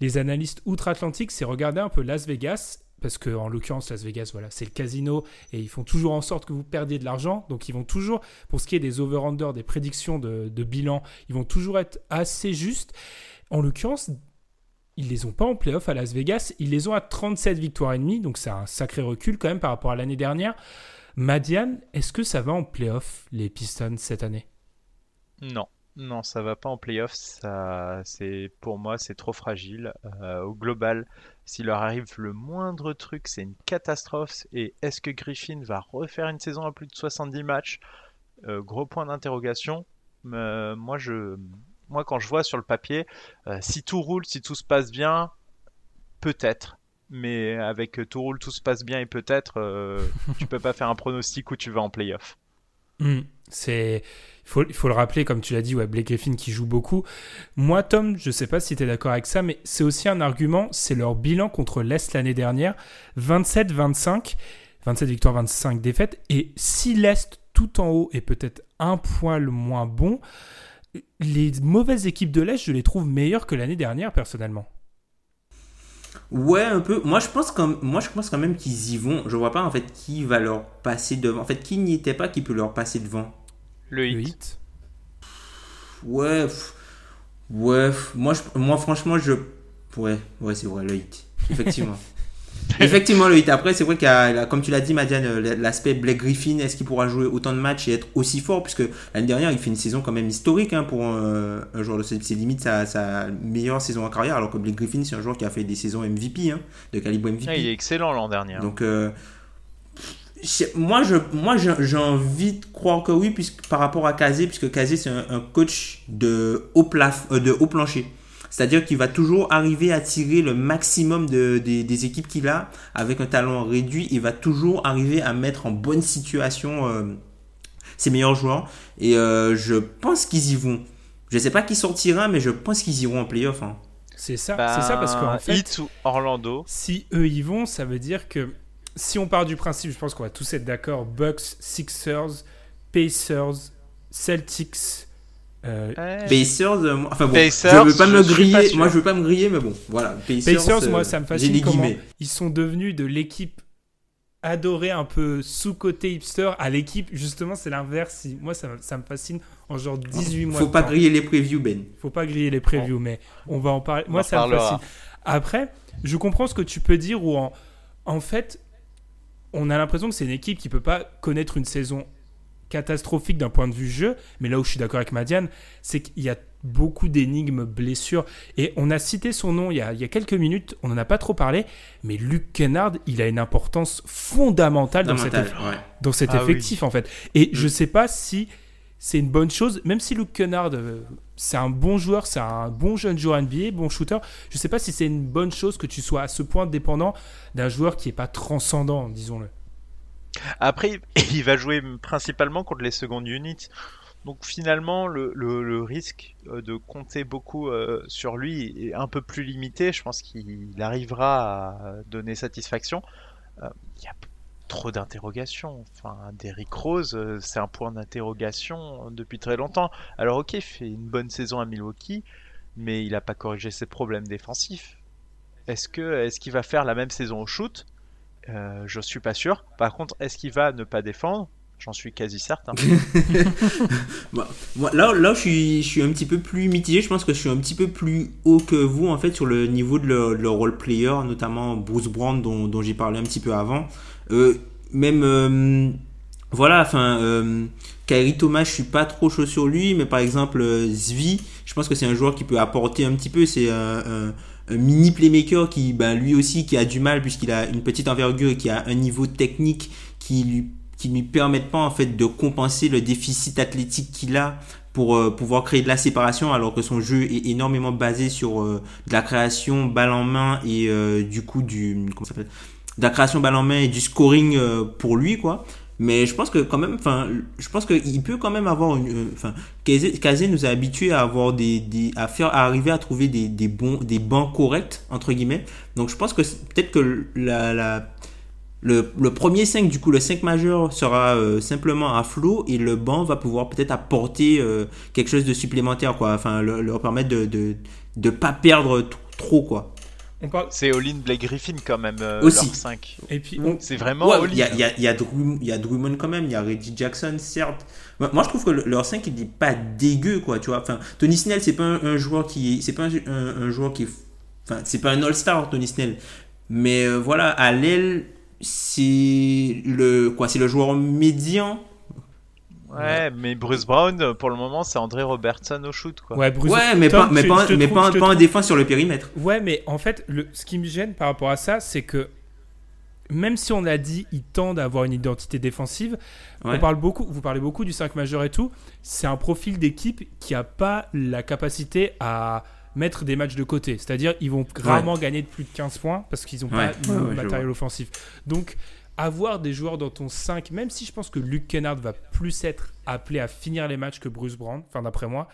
S1: les analystes outre-Atlantique, c'est regarder un peu Las Vegas parce que en l'occurrence Las Vegas voilà c'est le casino et ils font toujours en sorte que vous perdiez de l'argent donc ils vont toujours pour ce qui est des over-under des prédictions de, bilan ils vont toujours être assez justes en l'occurrence ils les ont pas en playoff à Las Vegas, ils les ont à 37 victoires et demie, donc c'est un sacré recul quand même par rapport à l'année dernière. Madiane, est-ce que ça va en playoff les Pistons cette année?
S2: Non, non, ça va pas en playoff. Pour moi, c'est trop fragile. Euh, au global, s'il leur arrive le moindre truc, c'est une catastrophe. Et est-ce que Griffin va refaire une saison à plus de 70 matchs? Euh, Gros point d'interrogation. Euh, moi, je, moi, quand je vois sur le papier, euh, si tout roule, si tout se passe bien, peut-être. Mais avec euh, tout roule, tout se passe bien et peut-être, euh, tu peux pas faire un pronostic où tu vas en playoff.
S1: Hmm. c'est il faut, le rappeler, comme tu l'as dit, ouais, Blake Griffin qui joue beaucoup. Moi, Tom, je sais pas si tu es d'accord avec ça, mais c'est aussi un argument, c'est leur bilan contre l'Est l'année dernière, 27-25, 27 victoires, 25 défaites, et si l'Est tout en haut est peut-être un poil moins bon, les mauvaises équipes de l'Est, je les trouve meilleures que l'année dernière, personnellement.
S3: Ouais, un peu. Moi, je pense quand, moi, je pense quand même qu'ils y vont. Je vois pas en fait qui va leur passer devant. En fait, qui n'y était pas qui peut leur passer devant?
S2: Le hit.
S3: Ouais. Ouais. Moi, je, moi, franchement, je Ouais, ouais c'est vrai, le hit. Effectivement. Effectivement, le hit. Après, c'est vrai qu'il y a, comme tu l'as dit, Madiane, euh, l'aspect Blake Griffin, est-ce qu'il pourra jouer autant de matchs et être aussi fort? Puisque l'année dernière, il fait une saison quand même historique hein, pour un, joueur de c'est limite sa, sa, meilleure saison en carrière. Alors que Blake Griffin, c'est un joueur qui a fait des saisons MVP, hein, de calibre MVP.
S2: il est excellent l'an dernier. Hein.
S3: Donc, euh, moi, je, moi j'ai envie de croire que oui, puisque, par rapport à Kazé, puisque Kazé, c'est un, coach de haut, plaf, euh, de haut plancher. C'est-à-dire qu'il va toujours arriver à tirer le maximum de, des équipes qu'il a avec un talent réduit. Il va toujours arriver à mettre en bonne situation euh, ses meilleurs joueurs. Et euh, je pense qu'ils y vont. Je ne sais pas qui sortira, mais je pense qu'ils iront en playoff. Hein.
S1: C'est ça, c'est ça parce qu'en fait,
S2: ou Orlando.
S1: Si eux y vont, ça veut dire que si on part du principe, je pense qu'on va tous être d'accord, Bucks, Sixers, Pacers, Celtics,
S3: euh, Pacers, euh, enfin bon, je veux pas me griller, moi je veux pas me griller, mais bon, voilà.
S1: Pacers, moi ça me fascine comment ils sont devenus de l'équipe adorée un peu sous-côté hipster à l'équipe, justement c'est l'inverse. Moi ça, ça, me fascine en genre 18 mois.
S3: Faut pas griller les previews, Ben.
S1: Faut pas griller les previews, mais on va en parler. moi ça me fascine. Après, je comprends ce que tu peux dire où en, en fait, on a l'impression que c'est une équipe qui peut pas connaître une saison catastrophique d'un point de vue jeu, mais là où je suis d'accord avec Madiane, c'est qu'il y a beaucoup d'énigmes, blessures, et on a cité son nom il y a, quelques minutes, on n'en a pas trop parlé, mais Luke Kennard, il a une importance fondamentale dans, dans cet ah effectif en fait. Et je ne mm. sais pas si c'est une bonne chose, même si Luke Kennard, euh, c'est un bon joueur, c'est un bon jeune joueur NBA, bon shooter, je ne sais pas si c'est une bonne chose que tu sois à ce point dépendant d'un joueur qui n'est pas transcendant, disons-le.
S2: Après, il va jouer principalement contre les secondes units. Donc finalement, le, risque euh, de compter beaucoup euh, sur lui est un peu plus limité. Je pense qu'il arrivera à donner satisfaction. Euh, il y a trop d'interrogations. Enfin, Derrick Rose, c'est un point d'interrogation depuis très longtemps. Alors ok, il fait une bonne saison à Milwaukee, mais il n'a pas corrigé ses problèmes défensifs. Est-ce est-ce qu'il va faire la même saison au shoot? Euh, je suis pas sûr. Par contre, est-ce qu'il va ne pas défendre? J'en suis quasi certain.
S3: là, là je, suis, un petit peu plus mitigé. Je pense que je suis un petit peu plus haut que vous, en fait, sur le niveau de leur, role player, notamment Bruce Brown, dont, j'ai parlé un petit peu avant. Euh, même, euh, voilà, enfin, euh, Kairi Thomas, je suis pas trop chaud sur lui, mais par exemple, Zvi, je pense que c'est un joueur qui peut apporter un petit peu. C'est un mini playmaker qui, ben, lui aussi, qui a du mal puisqu'il a une petite envergure et qui a un niveau technique qui lui qui lui permettent pas en fait de compenser le déficit athlétique qu'il a pour euh, pouvoir créer de la séparation alors que son jeu est énormément basé sur euh, de la création balle en main et euh, du coup du comment ça de la création balle en main et du scoring pour lui quoi mais je pense que quand même, enfin, je pense qu'il peut quand même avoir une, euh, Kazé nous a habitués à avoir des, des, à faire, à arriver à trouver des, des bons, des bancs corrects entre guillemets. Donc je pense que peut-être que la, le, le, premier 5, du coup, le 5 majeur sera euh, simplement à flot et le banc va pouvoir peut-être apporter euh, quelque chose de supplémentaire, quoi. Enfin, leur, permettre de, de, de pas perdre trop, quoi.
S2: C'est Olin Blake Griffin quand même, euh, Aussi. 5.
S1: Et puis,
S2: c'est vraiment
S3: Il y, a, y, a, y, a y, a Drummond quand même, il y a Reggie Jackson, certes. Moi, je trouve que leur 5, il n'est pas dégueu, quoi, tu vois. Enfin, Tony Snell, c'est pas un, joueur qui c'est pas un, joueur qui enfin, c'est pas un All-Star, Tony Snell. Mais euh, voilà, à l'aile, c'est le, quoi, c'est le joueur médian
S2: Ouais, mais Bruce Brown, pour le moment, c'est André Robertson au shoot. Quoi.
S3: Ouais, mais, pas, mais, pas, mais pas, pas, un défense sur le périmètre.
S1: Ouais, mais en fait, le, ce qui me gêne par rapport à ça, c'est que même si on a dit ils tendent à avoir une identité défensive, on parle beaucoup, vous parlez beaucoup du 5 majeur et tout, c'est un profil d'équipe qui n'a pas la capacité à mettre des matchs de côté. C'est-à-dire ils vont rarement gagner de plus de 15 points parce qu'ils n'ont pas le matériel offensif. Donc avoir des joueurs dans ton 5, même si je pense que Luke Kennard va plus être appelé à finir les matchs que Bruce Brown, enfin d'après moi,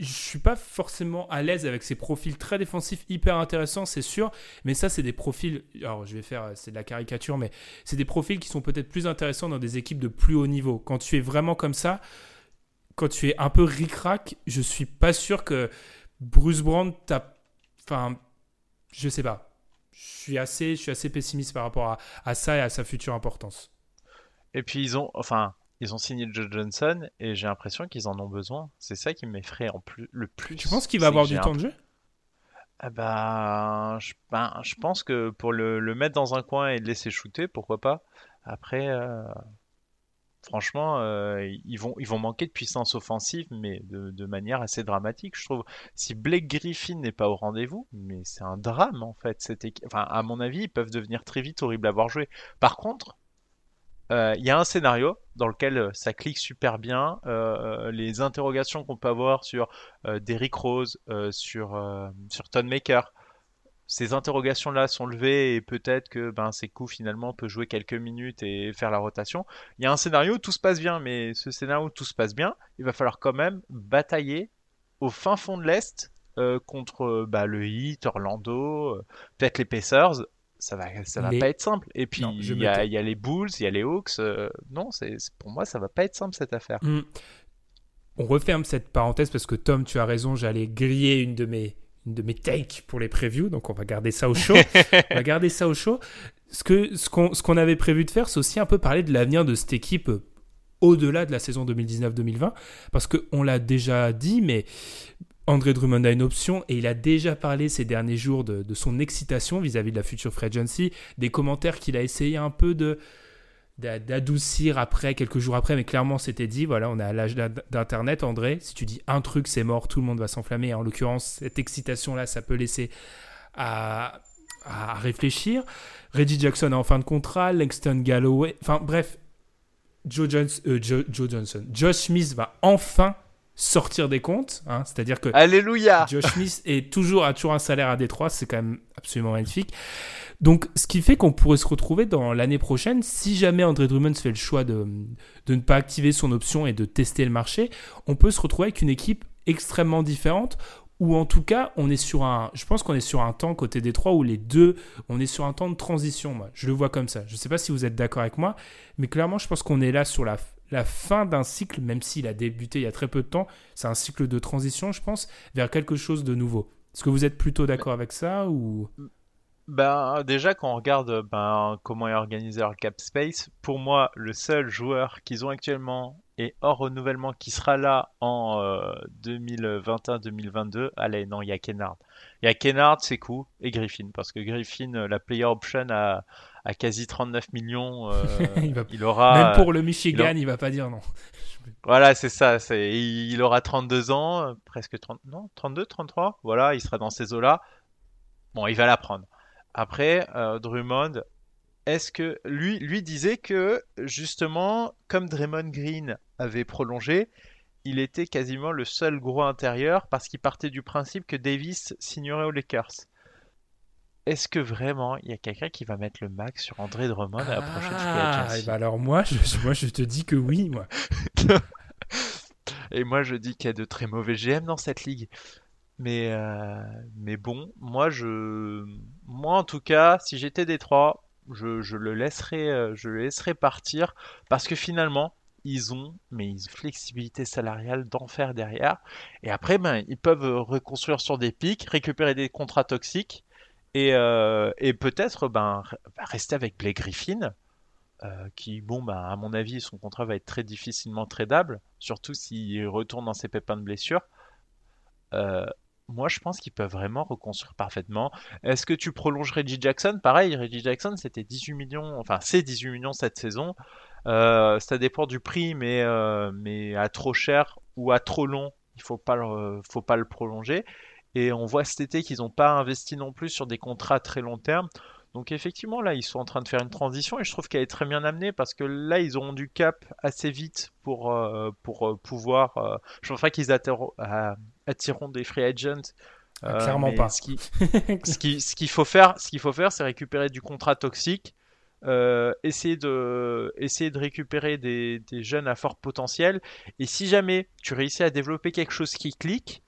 S1: je suis pas forcément à l'aise avec ces profils très défensifs hyper intéressants, c'est sûr, mais ça c'est des profils, alors je vais faire, c'est de la caricature, mais c'est des profils qui sont peut-être plus intéressants dans des équipes de plus haut niveau. Quand tu es vraiment comme ça, quand tu es un peu ric-rac, je suis pas sûr que Bruce Brown t'a, enfin, je sais pas suis assez, je suis assez pessimiste par rapport à, ça et à sa future importance.
S2: Et puis ils ont, enfin, ils ont signé Joe Johnson et j'ai l'impression qu'ils en ont besoin. C'est ça qui m'effraie en plus le plus.
S1: Tu penses qu'il va avoir du temps de jeu?
S2: Ah bah, je, ben, je pense que pour le, le mettre dans un coin et le laisser shooter, pourquoi pas? Après, euh, franchement, euh, ils vont, manquer de puissance offensive, mais de, manière assez dramatique, je trouve. Si Blake Griffin n'est pas au rendez-vous, mais c'est un drame en fait. Cette à mon avis, ils peuvent devenir très vite horribles à voir jouer. Par contre, euh, il y a un scénario dans lequel euh, ça clique super bien. Les interrogations qu'on peut avoir sur Derrick Rose, sur, sur Ton Maker, ces interrogations-là sont levées et peut-être que ben, Sekou finalement peut jouer quelques minutes et faire la rotation. Il y a un scénario où tout se passe bien, mais ce scénario où tout se passe bien, il va falloir quand même batailler au fin fond de l'Est euh, contre euh, bah, le Heat, Orlando, euh, peut-être les Pacers. Ça va, ça va
S1: Les-
S2: pas être simple. Et puis il y a,
S1: tais.
S2: il y a les Bulls, il y a les Hawks. euh, non, c'est c'est- pour moi ça va pas être simple cette affaire.
S1: Hmm. On referme cette parenthèse parce que Tom, tu as raison, j'allais griller une de mes une de mes takes pour les previews, donc on va garder ça au chaud. on va garder ça au chaud. Ce que ce qu'on ce qu'on avait prévu de faire, c'est aussi un peu parler de l'avenir de cette équipe euh, au-delà de la saison 2019-2020, parce que on l'a déjà dit, mais André Drummond a une option et il a déjà parlé ces derniers jours de, de son excitation vis-à-vis de la future free agency, des commentaires qu'il a essayé un peu de d'adoucir après, quelques jours après, mais clairement c'était dit, voilà, on est à l'âge d'in- d'Internet, André, si tu dis un truc, c'est mort, tout le monde va s'enflammer, en l'occurrence, cette excitation-là, ça peut laisser à, à réfléchir. Reggie Jackson est en fin de contrat, Langston Galloway, enfin bref, Joe, Jones, euh, Joe, Joe Johnson, Josh Smith va enfin sortir des comptes, hein, c'est-à-dire que
S2: Alléluia
S1: Josh Smith est toujours, a toujours un salaire à Détroit, c'est quand même absolument magnifique. Donc, ce qui fait qu'on pourrait se retrouver dans l'année prochaine, si jamais André Drummond fait le choix de, de ne pas activer son option et de tester le marché, on peut se retrouver avec une équipe extrêmement différente. Ou en tout cas, on est sur un, je pense qu'on est sur un temps côté Détroit où les deux, on est sur un temps de transition. Moi, je le vois comme ça. Je ne sais pas si vous êtes d'accord avec moi, mais clairement, je pense qu'on est là sur la, la fin d'un cycle, même s'il a débuté il y a très peu de temps. C'est un cycle de transition, je pense, vers quelque chose de nouveau. Est-ce que vous êtes plutôt d'accord avec ça ou?
S2: Ben, déjà, quand on regarde ben, comment est organisé leur cap space, pour moi, le seul joueur qu'ils ont actuellement et hors renouvellement qui sera là en euh, 2021-2022, allez, non, il y a Kennard. Il y a Kennard, c'est cool, et Griffin, parce que Griffin, euh, la player option a, a quasi 39 millions. euh,
S1: Il va-
S2: il aura.
S1: Même pour le Michigan,
S2: il
S1: il, va pas dire non.
S2: Voilà, c'est ça. C'est, il aura 32 ans, presque 30, non, 32, 33. Voilà, il sera dans ces eaux-là. Bon, il va la prendre. Après, euh, Drummond, est-ce que lui, lui disait que justement, comme Draymond Green avait prolongé, il était quasiment le seul gros intérieur parce qu'il partait du principe que Davis signerait aux Lakers. Est-ce que vraiment il y a quelqu'un qui va mettre le max sur André Drummond à la prochaine free
S1: Ah,
S2: agency
S1: et bah alors moi je, moi, je te dis que oui, moi.
S2: Et moi, je dis qu'il y a de très mauvais GM dans cette ligue. Mais, euh, mais bon, moi, je, moi, en tout cas, si j'étais Détroit, je, je le laisserais, euh, je le laisserais partir parce que finalement, ils ont, mais ils ont une flexibilité salariale d'enfer derrière. Et après, ben, ils peuvent reconstruire sur des pics, récupérer des contrats toxiques et, euh, et peut-être, ben, re- rester avec Blake Griffin euh, qui, bon, bah, à mon avis, son contrat va être très difficilement tradable, surtout s'il retourne dans ses pépins de blessure. Euh, moi, je pense qu'ils peuvent vraiment reconstruire parfaitement. Est-ce que tu prolonges Reggie Jackson? Pareil, Reggie Jackson, c'était 18 millions, enfin, c'est 18 millions cette saison. Ça dépend du prix, mais, mais à trop cher ou à trop long, il faut faut pas le prolonger. Et on voit cet été qu'ils n'ont pas investi non plus sur des contrats très long terme. Donc effectivement, là, ils sont en train de faire une transition et je trouve qu'elle est très bien amenée parce que là, ils auront du cap assez vite pour, euh, pour euh, pouvoir... euh, je pense pas qu'ils attireront, des free agents.
S1: Ah, clairement pas.
S2: Ce qui- ce qui- ce qu'il faut faire, ce qu'il faut faire, c'est récupérer du contrat toxique, essayer de, essayer de récupérer des, des jeunes à fort potentiel. Et si jamais tu réussis à développer quelque chose qui clique,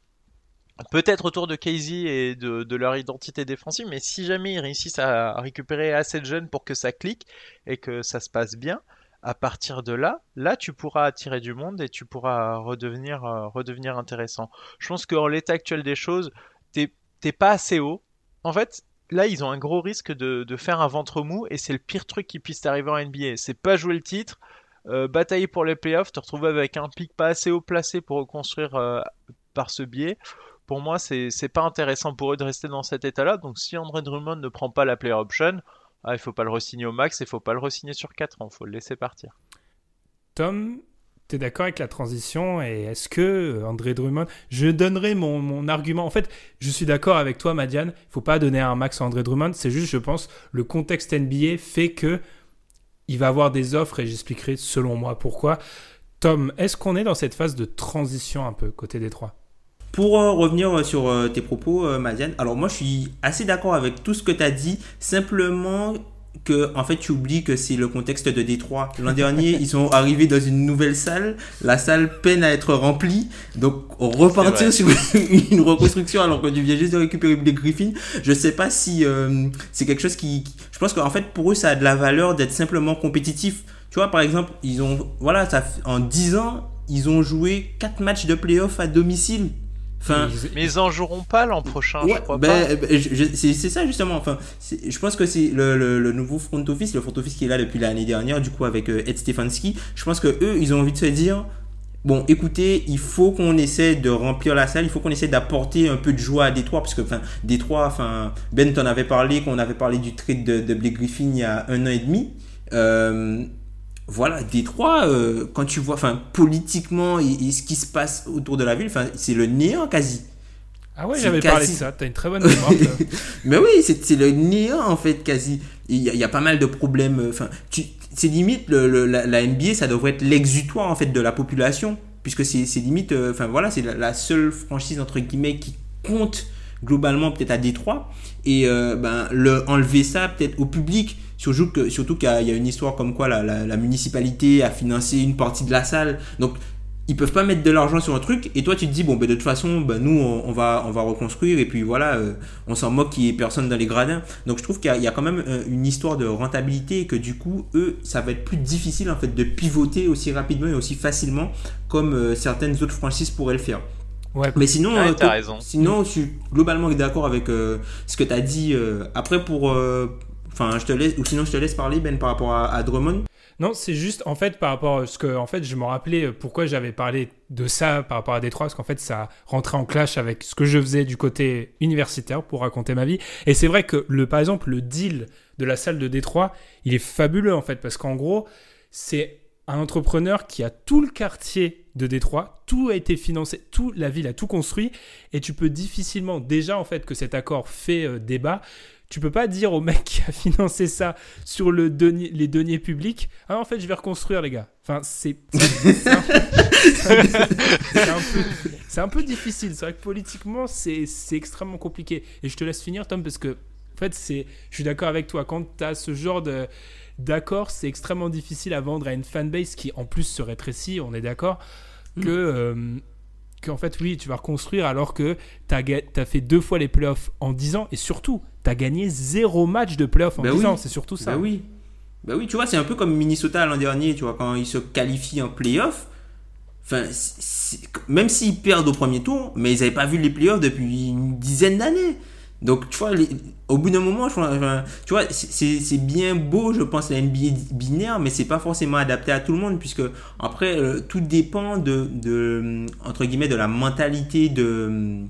S2: peut-être autour de Casey et de, leur identité défensive, mais si jamais ils réussissent à, récupérer assez de jeunes pour que ça clique et que ça se passe bien, à partir de là, là tu pourras attirer du monde et tu pourras redevenir, euh, intéressant. Je pense qu'en l'état actuel des choses, t'es pas assez haut. En fait, là ils ont un gros risque de, faire un ventre mou et c'est le pire truc qui puisse t'arriver en NBA. C'est pas jouer le titre, euh, batailler pour les playoffs, te retrouver avec un pic pas assez haut placé pour reconstruire euh, par ce biais. Pour moi, c'est pas intéressant pour eux de rester dans cet état-là. Donc, si André Drummond ne prend pas la player option, ah, il faut pas le re-signer au max et il faut pas le re-signer sur 4 ans. Il faut le laisser partir.
S1: Tom, tu es d'accord avec la transition et est-ce que euh, André Drummond, je donnerai mon, argument. En fait, je suis d'accord avec toi, Madiane. Il faut pas donner un max à André Drummond. C'est juste, je pense, le contexte NBA fait que il va avoir des offres et j'expliquerai selon moi pourquoi. Tom, est-ce qu'on est dans cette phase de transition un peu côté des trois?
S3: Pour euh, revenir sur euh, tes propos, Madiane, alors moi je suis assez d'accord avec tout ce que tu as dit. Simplement, que en fait tu oublies que c'est le contexte de Détroit. L'an dernier, ils sont arrivés dans une nouvelle salle, la salle peine à être remplie, donc repartir sur une reconstruction alors que tu viens juste de récupérer les Griffins, je sais pas si euh, c'est quelque chose qui, je pense qu'en fait pour eux ça a de la valeur d'être simplement compétitif. Tu vois par exemple, ils ont voilà, ça en 10 ans, ils ont joué 4 matchs de playoff à domicile
S2: mais ils en joueront pas l'an prochain, je crois ben,
S3: pas. Ben, c'est ça justement. Enfin, je pense que c'est le, nouveau front office, le front office qui est là depuis l'année dernière, du coup avec euh, Ed Stefanski. Je pense que eux, ils ont envie de se dire. Bon, écoutez, il faut qu'on essaie de remplir la salle, il faut qu'on essaie d'apporter un peu de joie à Détroit, parce que, enfin, Détroit, enfin, Ben t'en avait parlé, qu'on avait parlé du trade de, de Blake Griffin il y a un an et demi. Euh, voilà, Détroit, euh, quand tu vois, enfin, politiquement et, ce qui se passe autour de la ville, enfin, c'est le néant quasi.
S1: Ah ouais, j'avais parlé de ça, t'as une très bonne mémoire.
S3: Mais oui, c'est le néant en fait, quasi. Il y, a pas mal de problèmes. Euh, enfin, c'est limite, le, la, NBA, ça devrait être l'exutoire en fait de la population, puisque c'est limite, euh, enfin voilà, c'est la, seule franchise entre guillemets qui compte globalement peut-être à Détroit. Et ben, le, enlever ça peut-être au public Surtout qu'il surtout qu'il y, a une histoire comme quoi la, municipalité a financé une partie de la salle. Donc, ils peuvent pas mettre de l'argent sur un truc. Et toi, tu te dis, bon, ben, de toute façon, ben, nous, on, va, on va reconstruire. Et puis voilà, euh, on s'en moque qu'il n'y ait personne dans les gradins. Donc, je trouve qu'il y, a quand même euh, une histoire de rentabilité et que du coup, eux, ça va être plus difficile en fait de pivoter aussi rapidement et aussi facilement comme euh, certaines autres franchises pourraient le faire.
S1: Ouais.
S3: Mais sinon, sinon, je suis globalement d'accord avec ce que tu as dit. après, pour, Enfin, je te laisse, ou sinon je te laisse parler, Ben, par rapport à, Drummond.
S1: Non, c'est juste, en fait, par rapport à ce que, en fait, je me rappelais euh, pourquoi j'avais parlé de ça par rapport à Détroit, parce qu'en fait, ça rentrait en clash avec ce que je faisais du côté universitaire pour raconter ma vie. Et c'est vrai que, le, par exemple, le deal de la salle de Détroit, il est fabuleux, en fait, parce qu'en gros, c'est un entrepreneur qui a tout le quartier de Détroit, tout a été financé, tout, la ville a tout construit, et tu peux difficilement, déjà, en fait, que cet accord fait euh, débat, tu peux pas dire au mec qui a financé ça sur le les deniers publics Ah, en fait, je vais reconstruire, les gars. Enfin, c'est. C'est un, peu difficile. C'est vrai que politiquement, c'est extrêmement compliqué. Et je te laisse finir, Tom, parce que, en fait, c'est je suis d'accord avec toi. Quand tu as ce genre de d'accord, c'est extrêmement difficile à vendre à une fanbase qui, en plus, se rétrécit, on est d'accord, mm. que. Euh, qu'en fait, oui, tu vas reconstruire alors que tu as, as, fait deux fois les playoffs en 10 ans et surtout, tu as gagné zéro match de playoffs en 10 bah ans. C'est surtout ça.
S3: Bah oui. Bah oui, tu vois, c'est un peu comme Minnesota l'an dernier, tu vois, quand ils se qualifient en playoffs. Enfin, même s'ils perdent au premier tour, mais ils n'avaient pas vu les playoffs depuis une dizaine d'années. Donc, tu vois, au bout d'un moment, tu vois, c'est bien beau, je pense, la NBA binaire, mais c'est pas forcément adapté à tout le monde, puisque après, euh, tout dépend de, de, entre guillemets, de la mentalité de,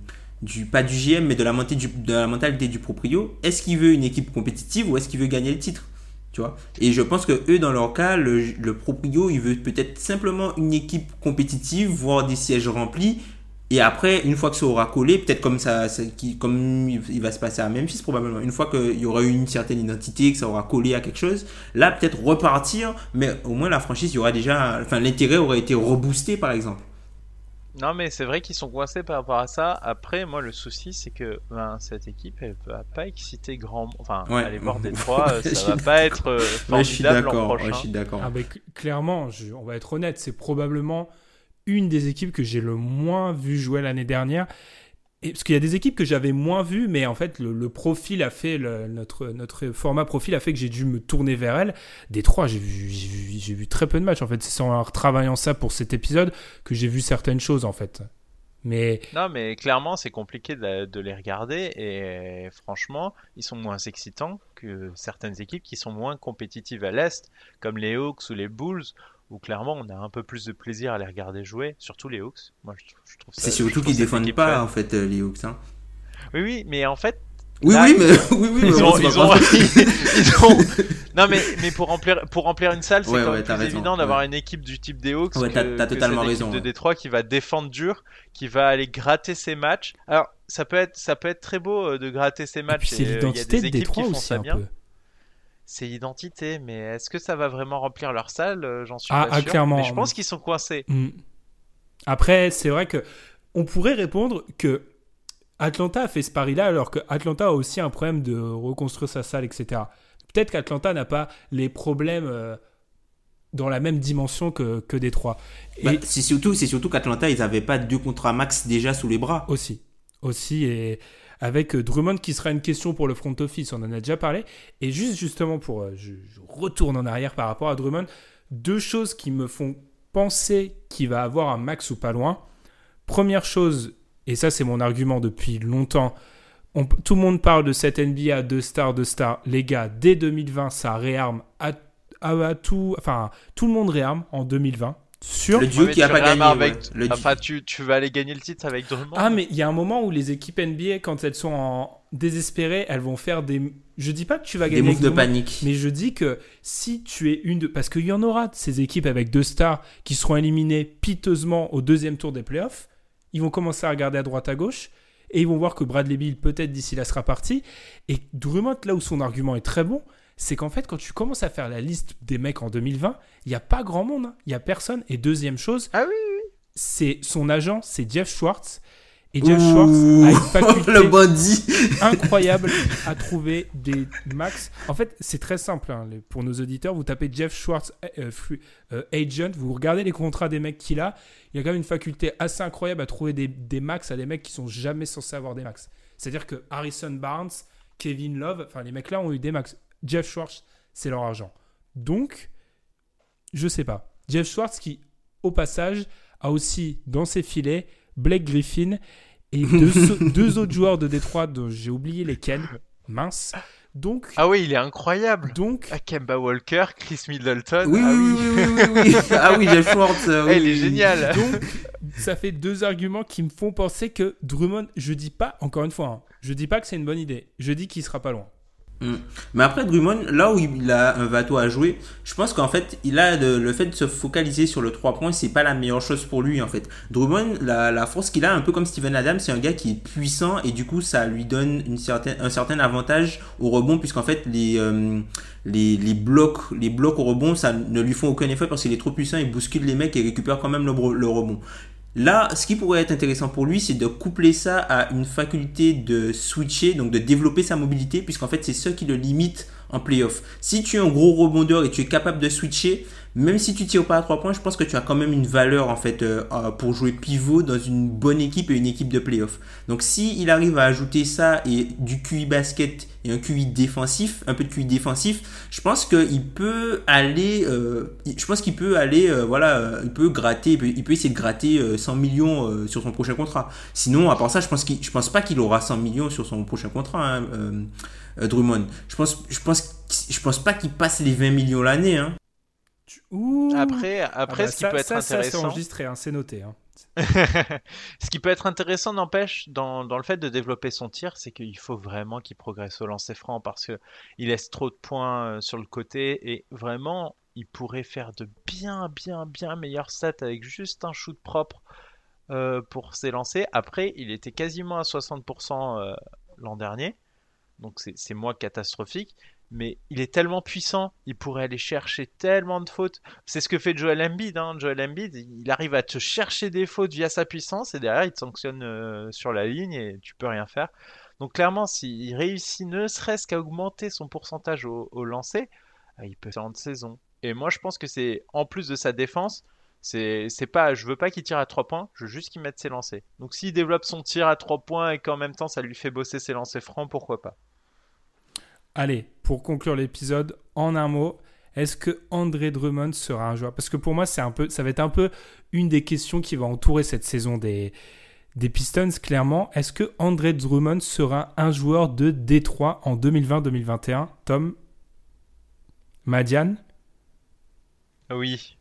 S3: du, pas du GM, mais de la, mentalité du, proprio. Est-ce qu'il veut une équipe compétitive ou est-ce qu'il veut gagner le titre? Tu vois? Et je pense que eux, dans leur cas, le proprio, il veut peut-être simplement une équipe compétitive, voire des sièges remplis, et après, une fois que ça aura collé, peut-être comme ça, qui, comme il va se passer à Memphis probablement, une fois qu'il y aura eu une certaine identité, que ça aura collé à quelque chose, là peut-être repartir, mais au moins la franchise, il y aura déjà, enfin l'intérêt aurait été reboosté par exemple.
S2: Non mais c'est vrai qu'ils sont coincés par rapport à ça. Après, moi le souci c'est que ben, cette équipe elle va pas exciter grand, enfin aller voir des trois, ça va pas être euh, formidable
S3: ouais, je suis d'accord.
S1: Ah, clairement, on va être honnête, c'est probablement une des équipes que j'ai le moins vu jouer l'année dernière. Parce qu'il y a des équipes que j'avais moins vues, mais en fait, le, profil a fait, notre, notre format profil a fait que j'ai dû me tourner vers elle. Des trois, j'ai vu, vu, vu, très peu de matchs, en fait. C'est en retravaillant ça pour cet épisode que j'ai vu certaines choses, en fait. Mais...
S2: Non, mais clairement, c'est compliqué de, les regarder et franchement, ils sont moins excitants que certaines équipes qui sont moins compétitives à l'Est, comme les Hawks ou les Bulls, où clairement on a un peu plus de plaisir à les regarder jouer, surtout les Hawks. Moi, je, trouve
S3: C'est surtout qu'ils défendent pas en fait les Hawks. Hein.
S2: Oui, oui, mais en fait,
S3: oui, oui, mais, oui, oui,
S2: ils, ont, ils, ont, ils, ont, Non, mais, mais pour, remplir, pour remplir une salle, c'est quand même plus évident d'avoir une équipe du type des Hawks
S3: ouais, que, as, totalement
S2: que
S3: raison,
S2: de Détroit qui va défendre dur, qui va aller gratter ses matchs. Alors, ça peut être, ça peut être très beau euh, de gratter ses matchs.
S1: C'est l'identité de Détroit aussi un peu.
S2: C'est l'identité, mais est-ce que ça va vraiment remplir leur salle? Euh, J'en suis
S1: ah,
S2: pas
S1: ah, sûr. Clairement.
S2: Mais je pense qu'ils sont coincés.
S1: Hmm. Après, c'est vrai que on pourrait répondre que Atlanta a fait ce pari-là alors que Atlanta a aussi un problème de reconstruire sa salle, etc. Peut-être qu'Atlanta n'a pas les problèmes euh, dans la même dimension que, que Détroit.
S3: Bah, c'est surtout, c'est surtout qu'Atlanta, ils n'avaient pas deux contrats max déjà sous les bras.
S1: Aussi. Aussi. Et avec euh, Drummond qui sera une question pour le front office, on en a déjà parlé. Et juste justement pour... Euh, je, retourne en arrière par rapport à Drummond. Deux choses qui me font penser qu'il va avoir un max ou pas loin. Première chose, et ça c'est mon argument depuis longtemps, tout le monde parle de cette NBA de stars, de stars. Les gars, dès 2020, ça réarme à, tout. Enfin, tout le monde réarme en 2020. Sur
S3: le duo qui a pas gagné.
S2: Avec... Enfin, tu, tu, vas aller gagner le titre avec Drummond.
S1: Ah, mais il y a un moment où les équipes NBA, quand elles sont en désespérées, elles vont faire des. Je dis pas que tu vas gagner.
S3: Des moves de panique.
S1: Mais je dis que si tu es une de. Parce qu'il y en aura de ces équipes avec deux stars qui seront éliminées piteusement au deuxième tour des playoffs ils vont commencer à regarder à droite à gauche et ils vont voir que Bradley Bill peut-être d'ici là sera parti. Et Drummond, là où son argument est très bon, c'est qu'en fait quand tu commences à faire la liste des mecs en 2020, il n'y a pas grand monde, hein. il n'y a personne. Et deuxième chose,
S2: ah oui, oui.
S1: c'est son agent, c'est Jeff Schwartz. Et Jeff Schwartz a une faculté
S3: le
S1: incroyable à trouver des max. En fait, c'est très simple hein, pour nos auditeurs. Vous tapez Jeff Schwartz euh, euh, agent, vous regardez les contrats des mecs qu'il a. Il y a quand même une faculté assez incroyable à trouver des, des max à des mecs qui sont jamais censés avoir des max. C'est-à-dire que Harrison Barnes, Kevin Love, enfin les mecs là ont eu des max. Jeff Schwartz, c'est leur argent. Donc, je sais pas. Jeff Schwartz qui, au passage, a aussi dans ses filets Blake Griffin et deux, autres joueurs de Détroit dont j'ai oublié lesquels. Mince. Donc,
S2: ah oui, il est incroyable.
S1: Donc,
S2: Kemba Walker, Chris Middleton.
S3: Oui, ah oui, oui, oui, oui, oui. ah oui, Jeff Schwartz.
S2: Euh, il est génial.
S1: Donc, ça fait deux arguments qui me font penser que Drummond, je dis pas, encore une fois, hein, je dis pas que c'est une bonne idée. Je dis qu'il sera pas loin.
S3: Mm. Mais après Drummond, là où il a un Vato à jouer, je pense qu'en fait, il a le fait de se focaliser sur le 3 points, c'est pas la meilleure chose pour lui en fait. Drummond, la, force qu'il a, un peu comme Steven Adams, c'est un gars qui est puissant et du coup ça lui donne un certain avantage au rebond puisqu'en fait les, euh, les, blocs, les blocs au rebond, ça ne lui font aucun effet parce qu'il est trop puissant, il bouscule les mecs et récupère quand même le rebond. Là, ce qui pourrait être intéressant pour lui, c'est de coupler ça à une faculté de switcher, donc de développer sa mobilité, puisqu'en fait, c'est ce qui le limite en playoff. Si tu es un gros rebondeur et tu es capable de switcher, même si tu tires pas à 3 points, je pense que tu as quand même une valeur en fait euh, euh, pour jouer pivot dans une bonne équipe et une équipe de playoff. Donc si il arrive à ajouter ça et du QI basket et un QI défensif, un peu de QI défensif, je pense qu'il peut aller, euh, je pense qu'il peut aller, voilà, il peut gratter, il peut, essayer de gratter 100 millions sur son prochain contrat. Sinon, à part ça, je pense qu'il, je pense pas qu'il aura 100 millions sur son prochain contrat, hein, Drummond. Je pense, je pense, je pense pas qu'il passe les 20 millions l'année. Hein.
S2: Après, après ah bah ce qui peut être intéressant.
S1: c'est enregistré, hein, c'est noté. Hein.
S2: ce qui peut être intéressant, n'empêche, dans, dans, le fait de développer son tir, c'est qu'il faut vraiment qu'il progresse au lancer franc parce qu'il laisse trop de points euh, sur le côté et vraiment, il pourrait faire de bien, bien, bien meilleurs stats avec juste un shoot propre euh, pour ses lancers. Après, il était quasiment à 60% euh, l'an dernier, donc c'est moins catastrophique mais il est tellement puissant, il pourrait aller chercher tellement de fautes. C'est ce que fait Joel Embiid. Hein. Joel Embiid, il arrive à te chercher des fautes via sa puissance et derrière il te sanctionne euh, sur la ligne et tu peux rien faire. Donc clairement, s'il réussit ne serait-ce qu'à augmenter son pourcentage au, lancer, euh, il peut faire de saison. Et moi, je pense que c'est en plus de sa défense, c'est pas, je veux pas qu'il tire à 3 points, je veux juste qu'il mette ses lancers. Donc s'il développe son tir à 3 points et qu'en même temps ça lui fait bosser ses lancers francs, pourquoi pas?
S1: Allez, pour conclure l'épisode, en un mot, est-ce que André Drummond sera un joueur? Parce que pour moi, c'est un peu, ça va être un peu une des questions qui va entourer cette saison des, des Pistons, clairement. Est-ce que André Drummond sera un joueur de Détroit en 2020-2021 Tom? Madiane?
S2: Oui.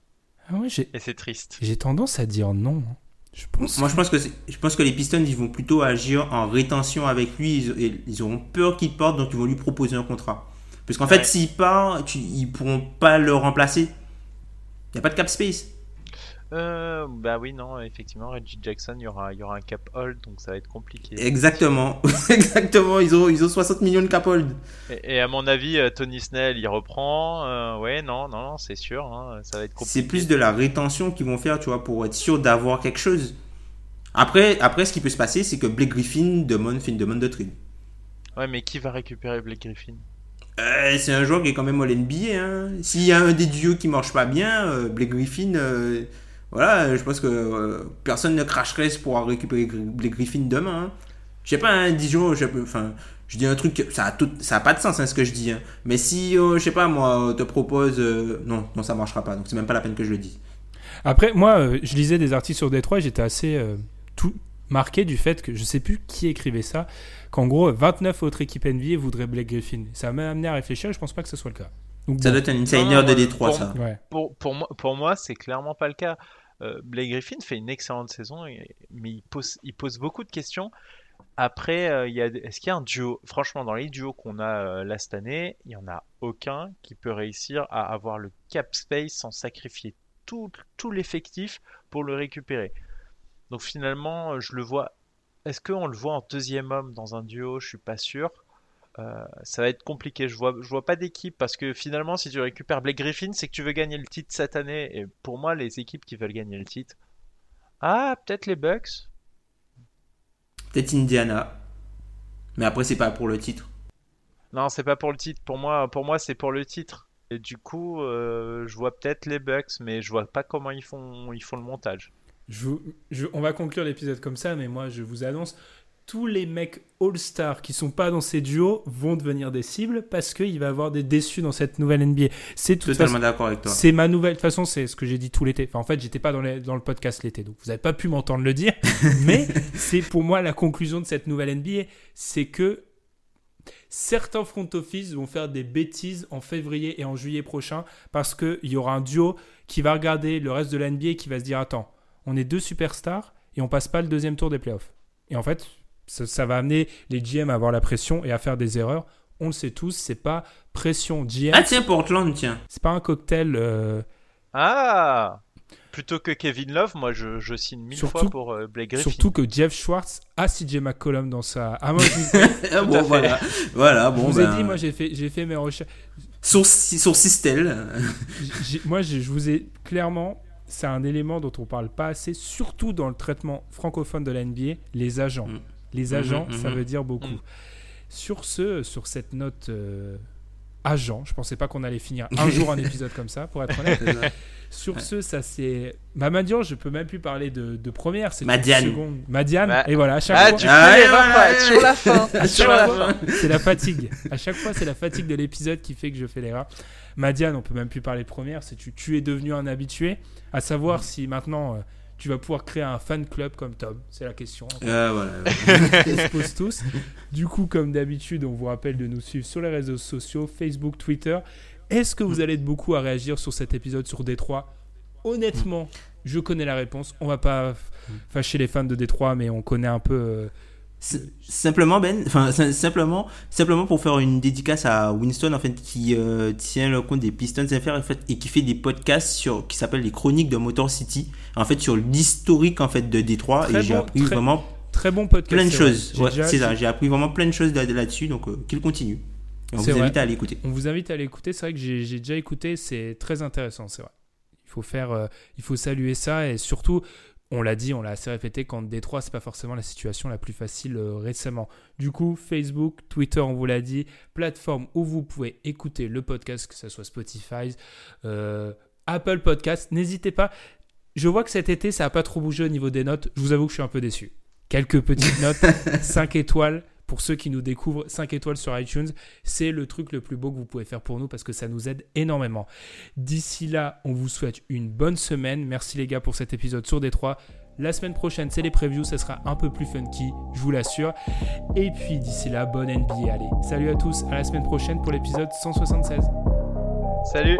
S1: Ah ouais, j'ai-
S2: Et c'est triste.
S1: j'ai tendance à dire non. hein. Je pense.
S3: Moi, je pense que c'est- je pense que les Pistons, ils vont plutôt agir en rétention avec lui. Ils, et ils auront peur qu'il parte, donc ils vont lui proposer un contrat. Parce qu'en
S2: Ouais.
S3: fait, s'il part, tu, ils pourront pas le remplacer. Il n'y a pas de cap space.
S2: Euh, bah oui, non, effectivement, Reggie Jackson, il y aura, il y aura un cap hold, donc ça va être compliqué.
S3: Exactement. Exactement. Ils ont, ils ont 60 millions de cap hold.
S2: Et, et à mon avis, euh, Tony Snell, il reprend. euh, ouais, non, non, non, c'est sûr, hein, ça va être compliqué.
S3: C'est plus de la rétention qu'ils vont faire, tu vois, pour être sûr d'avoir quelque chose. Après, après, ce qui peut se passer, c'est que Blake Griffin demande, fait une demande de trade.
S2: Ouais, mais qui va récupérer Blake Griffin?
S3: Euh, c'est un joueur qui est quand même all NBA. Hein. S'il y a un des duos qui marche pas bien, Blake Griffin, voilà, je pense que euh, personne ne cracherait pour récupérer Gr- Blake Griffin demain. hein. Je sais pas, hein, disons, je, enfin, je dis un truc, ça a, tout, ça a pas de sens hein, ce que je dis. hein. Mais si, euh, je sais pas, moi, te propose, euh, non, non, ça marchera pas. Donc c'est même pas la peine que je le dise.
S1: Après, moi, euh, je lisais des articles sur Détroit et j'étais assez euh, tout marqué du fait que je sais plus qui écrivait ça, qu'en gros, 29 autres équipes NBA voudraient Blake Griffin. Ça m'a amené à réfléchir et je pense pas que ce soit le cas. Donc,
S3: Ça
S1: bon,
S3: doit être un insider de
S2: euh,
S3: Détroit,
S2: pour-
S3: ça.
S1: ouais.
S2: pour, pour moi, pour moi c'est clairement pas le cas. Euh, Blake Griffin fait une excellente saison, mais il pose, beaucoup de questions. Après, euh, il y est-ce qu'il y a un duo? Franchement, dans les duos qu'on a euh, là il y en a aucun qui peut réussir à avoir le cap space sans sacrifier tout, l'effectif pour le récupérer. Donc finalement, je le vois. Est-ce qu'on le voit en deuxième homme dans un duo? Je suis pas sûr. Euh, ça va être compliqué. Je vois, je vois pas d'équipe parce que finalement, si tu récupères Blake Griffin, c'est que tu veux gagner le titre cette année. Et pour moi, les équipes qui veulent gagner le titre, ah, peut-être les Bucks.
S3: Peut-être Indiana. Mais après, c'est pas pour le titre.
S2: Non, c'est pas pour le titre. Pour moi, pour moi, c'est pour le titre. Et du coup, euh, je vois peut-être les Bucks, mais je vois pas comment ils font, ils font le montage.
S1: Je vous- je- on va conclure l'épisode comme ça, mais moi, je vous annonce, tous les mecs All-Star qui sont pas dans ces duos vont devenir des cibles parce qu'il va y avoir des déçus dans cette nouvelle NBA. C'est
S3: Totalement d'accord avec toi.
S1: C'est ma nouvelle. De toute façon, c'est ce que j'ai dit tout l'été. Enfin, en fait, j'étais pas dans, les- dans le podcast l'été, donc vous n'avez pas pu m'entendre le dire. mais c'est pour moi la conclusion de cette nouvelle NBA. C'est que certains front office vont faire des bêtises en février et en juillet prochain parce qu'il y aura un duo qui va regarder le reste de la NBA et qui va se dire Attends, on est deux superstars et on passe pas le deuxième tour des playoffs. Et en fait, ça, ça va amener les GM à avoir la pression et à faire des erreurs. On le sait tous, c'est pas pression GM,
S3: Ah tiens, Portland, tiens.
S1: c'est pas un cocktail. euh,
S2: Ah, plutôt que Kevin Love, moi, je, je signe mille
S1: Surtout-
S2: fois pour euh, Blake Griffin.
S1: Surtout que Jeff Schwartz a CJ McCollum dans sa. Ah, moi, je, vous-
S3: bon, voilà. Voilà,
S1: je
S3: bon,
S1: vous ai
S3: ben,
S1: dit, moi j'ai fait, j'ai fait mes recherches.
S3: Sur, sur Sistel.
S1: Moi, je vous ai clairement, c'est un élément dont on parle pas assez, surtout dans le traitement francophone de la NBA, les agents.
S3: Mm.
S1: Les agents,
S3: Mhm,
S1: ça
S3: mhm.
S1: veut dire beaucoup.
S2: Mm.
S1: Sur ce, sur cette note euh, agent, je pensais pas qu'on allait finir un jour un épisode comme ça, pour être honnête. Sur ce, ça c'est. Bah, Madian, je peux même plus parler de, de première, c'est
S3: Madiane.
S1: seconde. Madiane,
S2: Bah,
S1: et voilà, à chaque
S2: Ah,
S1: fois.
S2: tu
S3: Ah,
S2: fais
S3: ouais,
S2: quoi,
S3: ouais,
S2: sur la fin.
S1: À
S2: sur
S1: chaque
S2: la
S1: fois,
S2: fin.
S1: c'est la fatigue. À chaque fois, c'est la fatigue de l'épisode qui fait que je fais l'erreur. Madiane, on peut même plus parler de première. C'est tu, tu es devenu un habitué. À savoir si maintenant euh, tu vas pouvoir créer un fan club comme Tom. C'est la question.
S3: Euh, voilà.
S1: On se pose tous. Du coup, comme d'habitude, on vous rappelle de nous suivre sur les réseaux sociaux, Facebook, Twitter. Est-ce que vous allez être beaucoup à réagir sur cet épisode sur Détroit? Honnêtement, je connais la réponse. On va pas f- fâcher les fans de Détroit, mais on connaît un peu.
S3: Simplement Ben, enfin sim- simplement, simplement pour faire une dédicace à Winston en fait qui euh, tient le compte des Pistons FR en fait et qui fait des podcasts sur qui s'appellent les chroniques de Motor City en fait sur l'historique en fait de Détroit
S1: Très
S3: et j'ai appris
S1: très-
S3: vraiment
S1: Très bon podcast.
S3: plein de choses. Ouais, c'est ça, j'ai appris vraiment plein de choses là- là-dessus donc euh, qu'il continue. On vous
S1: vrai.
S3: invite à aller écouter.
S1: On vous invite à l'écouter. C'est vrai que j'ai j'ai déjà écouté. C'est très intéressant. C'est vrai. Il faut faire, euh, il faut saluer ça et surtout, on l'a dit, on l'a assez répété, quand Détroit, c'est pas forcément la situation la plus facile euh, récemment. Du coup, Facebook, Twitter, on vous l'a dit, plateforme où vous pouvez écouter le podcast, que ce soit Spotify, euh, Apple Podcast. N'hésitez pas. Je vois que cet été, ça n'a pas trop bougé au niveau des notes. Je vous avoue que je suis un peu déçu. Quelques petites notes, 5 étoiles. Pour ceux qui nous découvrent, 5 étoiles sur iTunes, c'est le truc le plus beau que vous pouvez faire pour nous parce que ça nous aide énormément. D'ici là, on vous souhaite une bonne semaine. Merci les gars pour cet épisode sur Détroit. La semaine prochaine, c'est les previews, ça sera un peu plus funky, je vous l'assure. Et puis d'ici là, bonne NBA. Allez, salut à tous, à la semaine prochaine pour l'épisode 176.
S2: Salut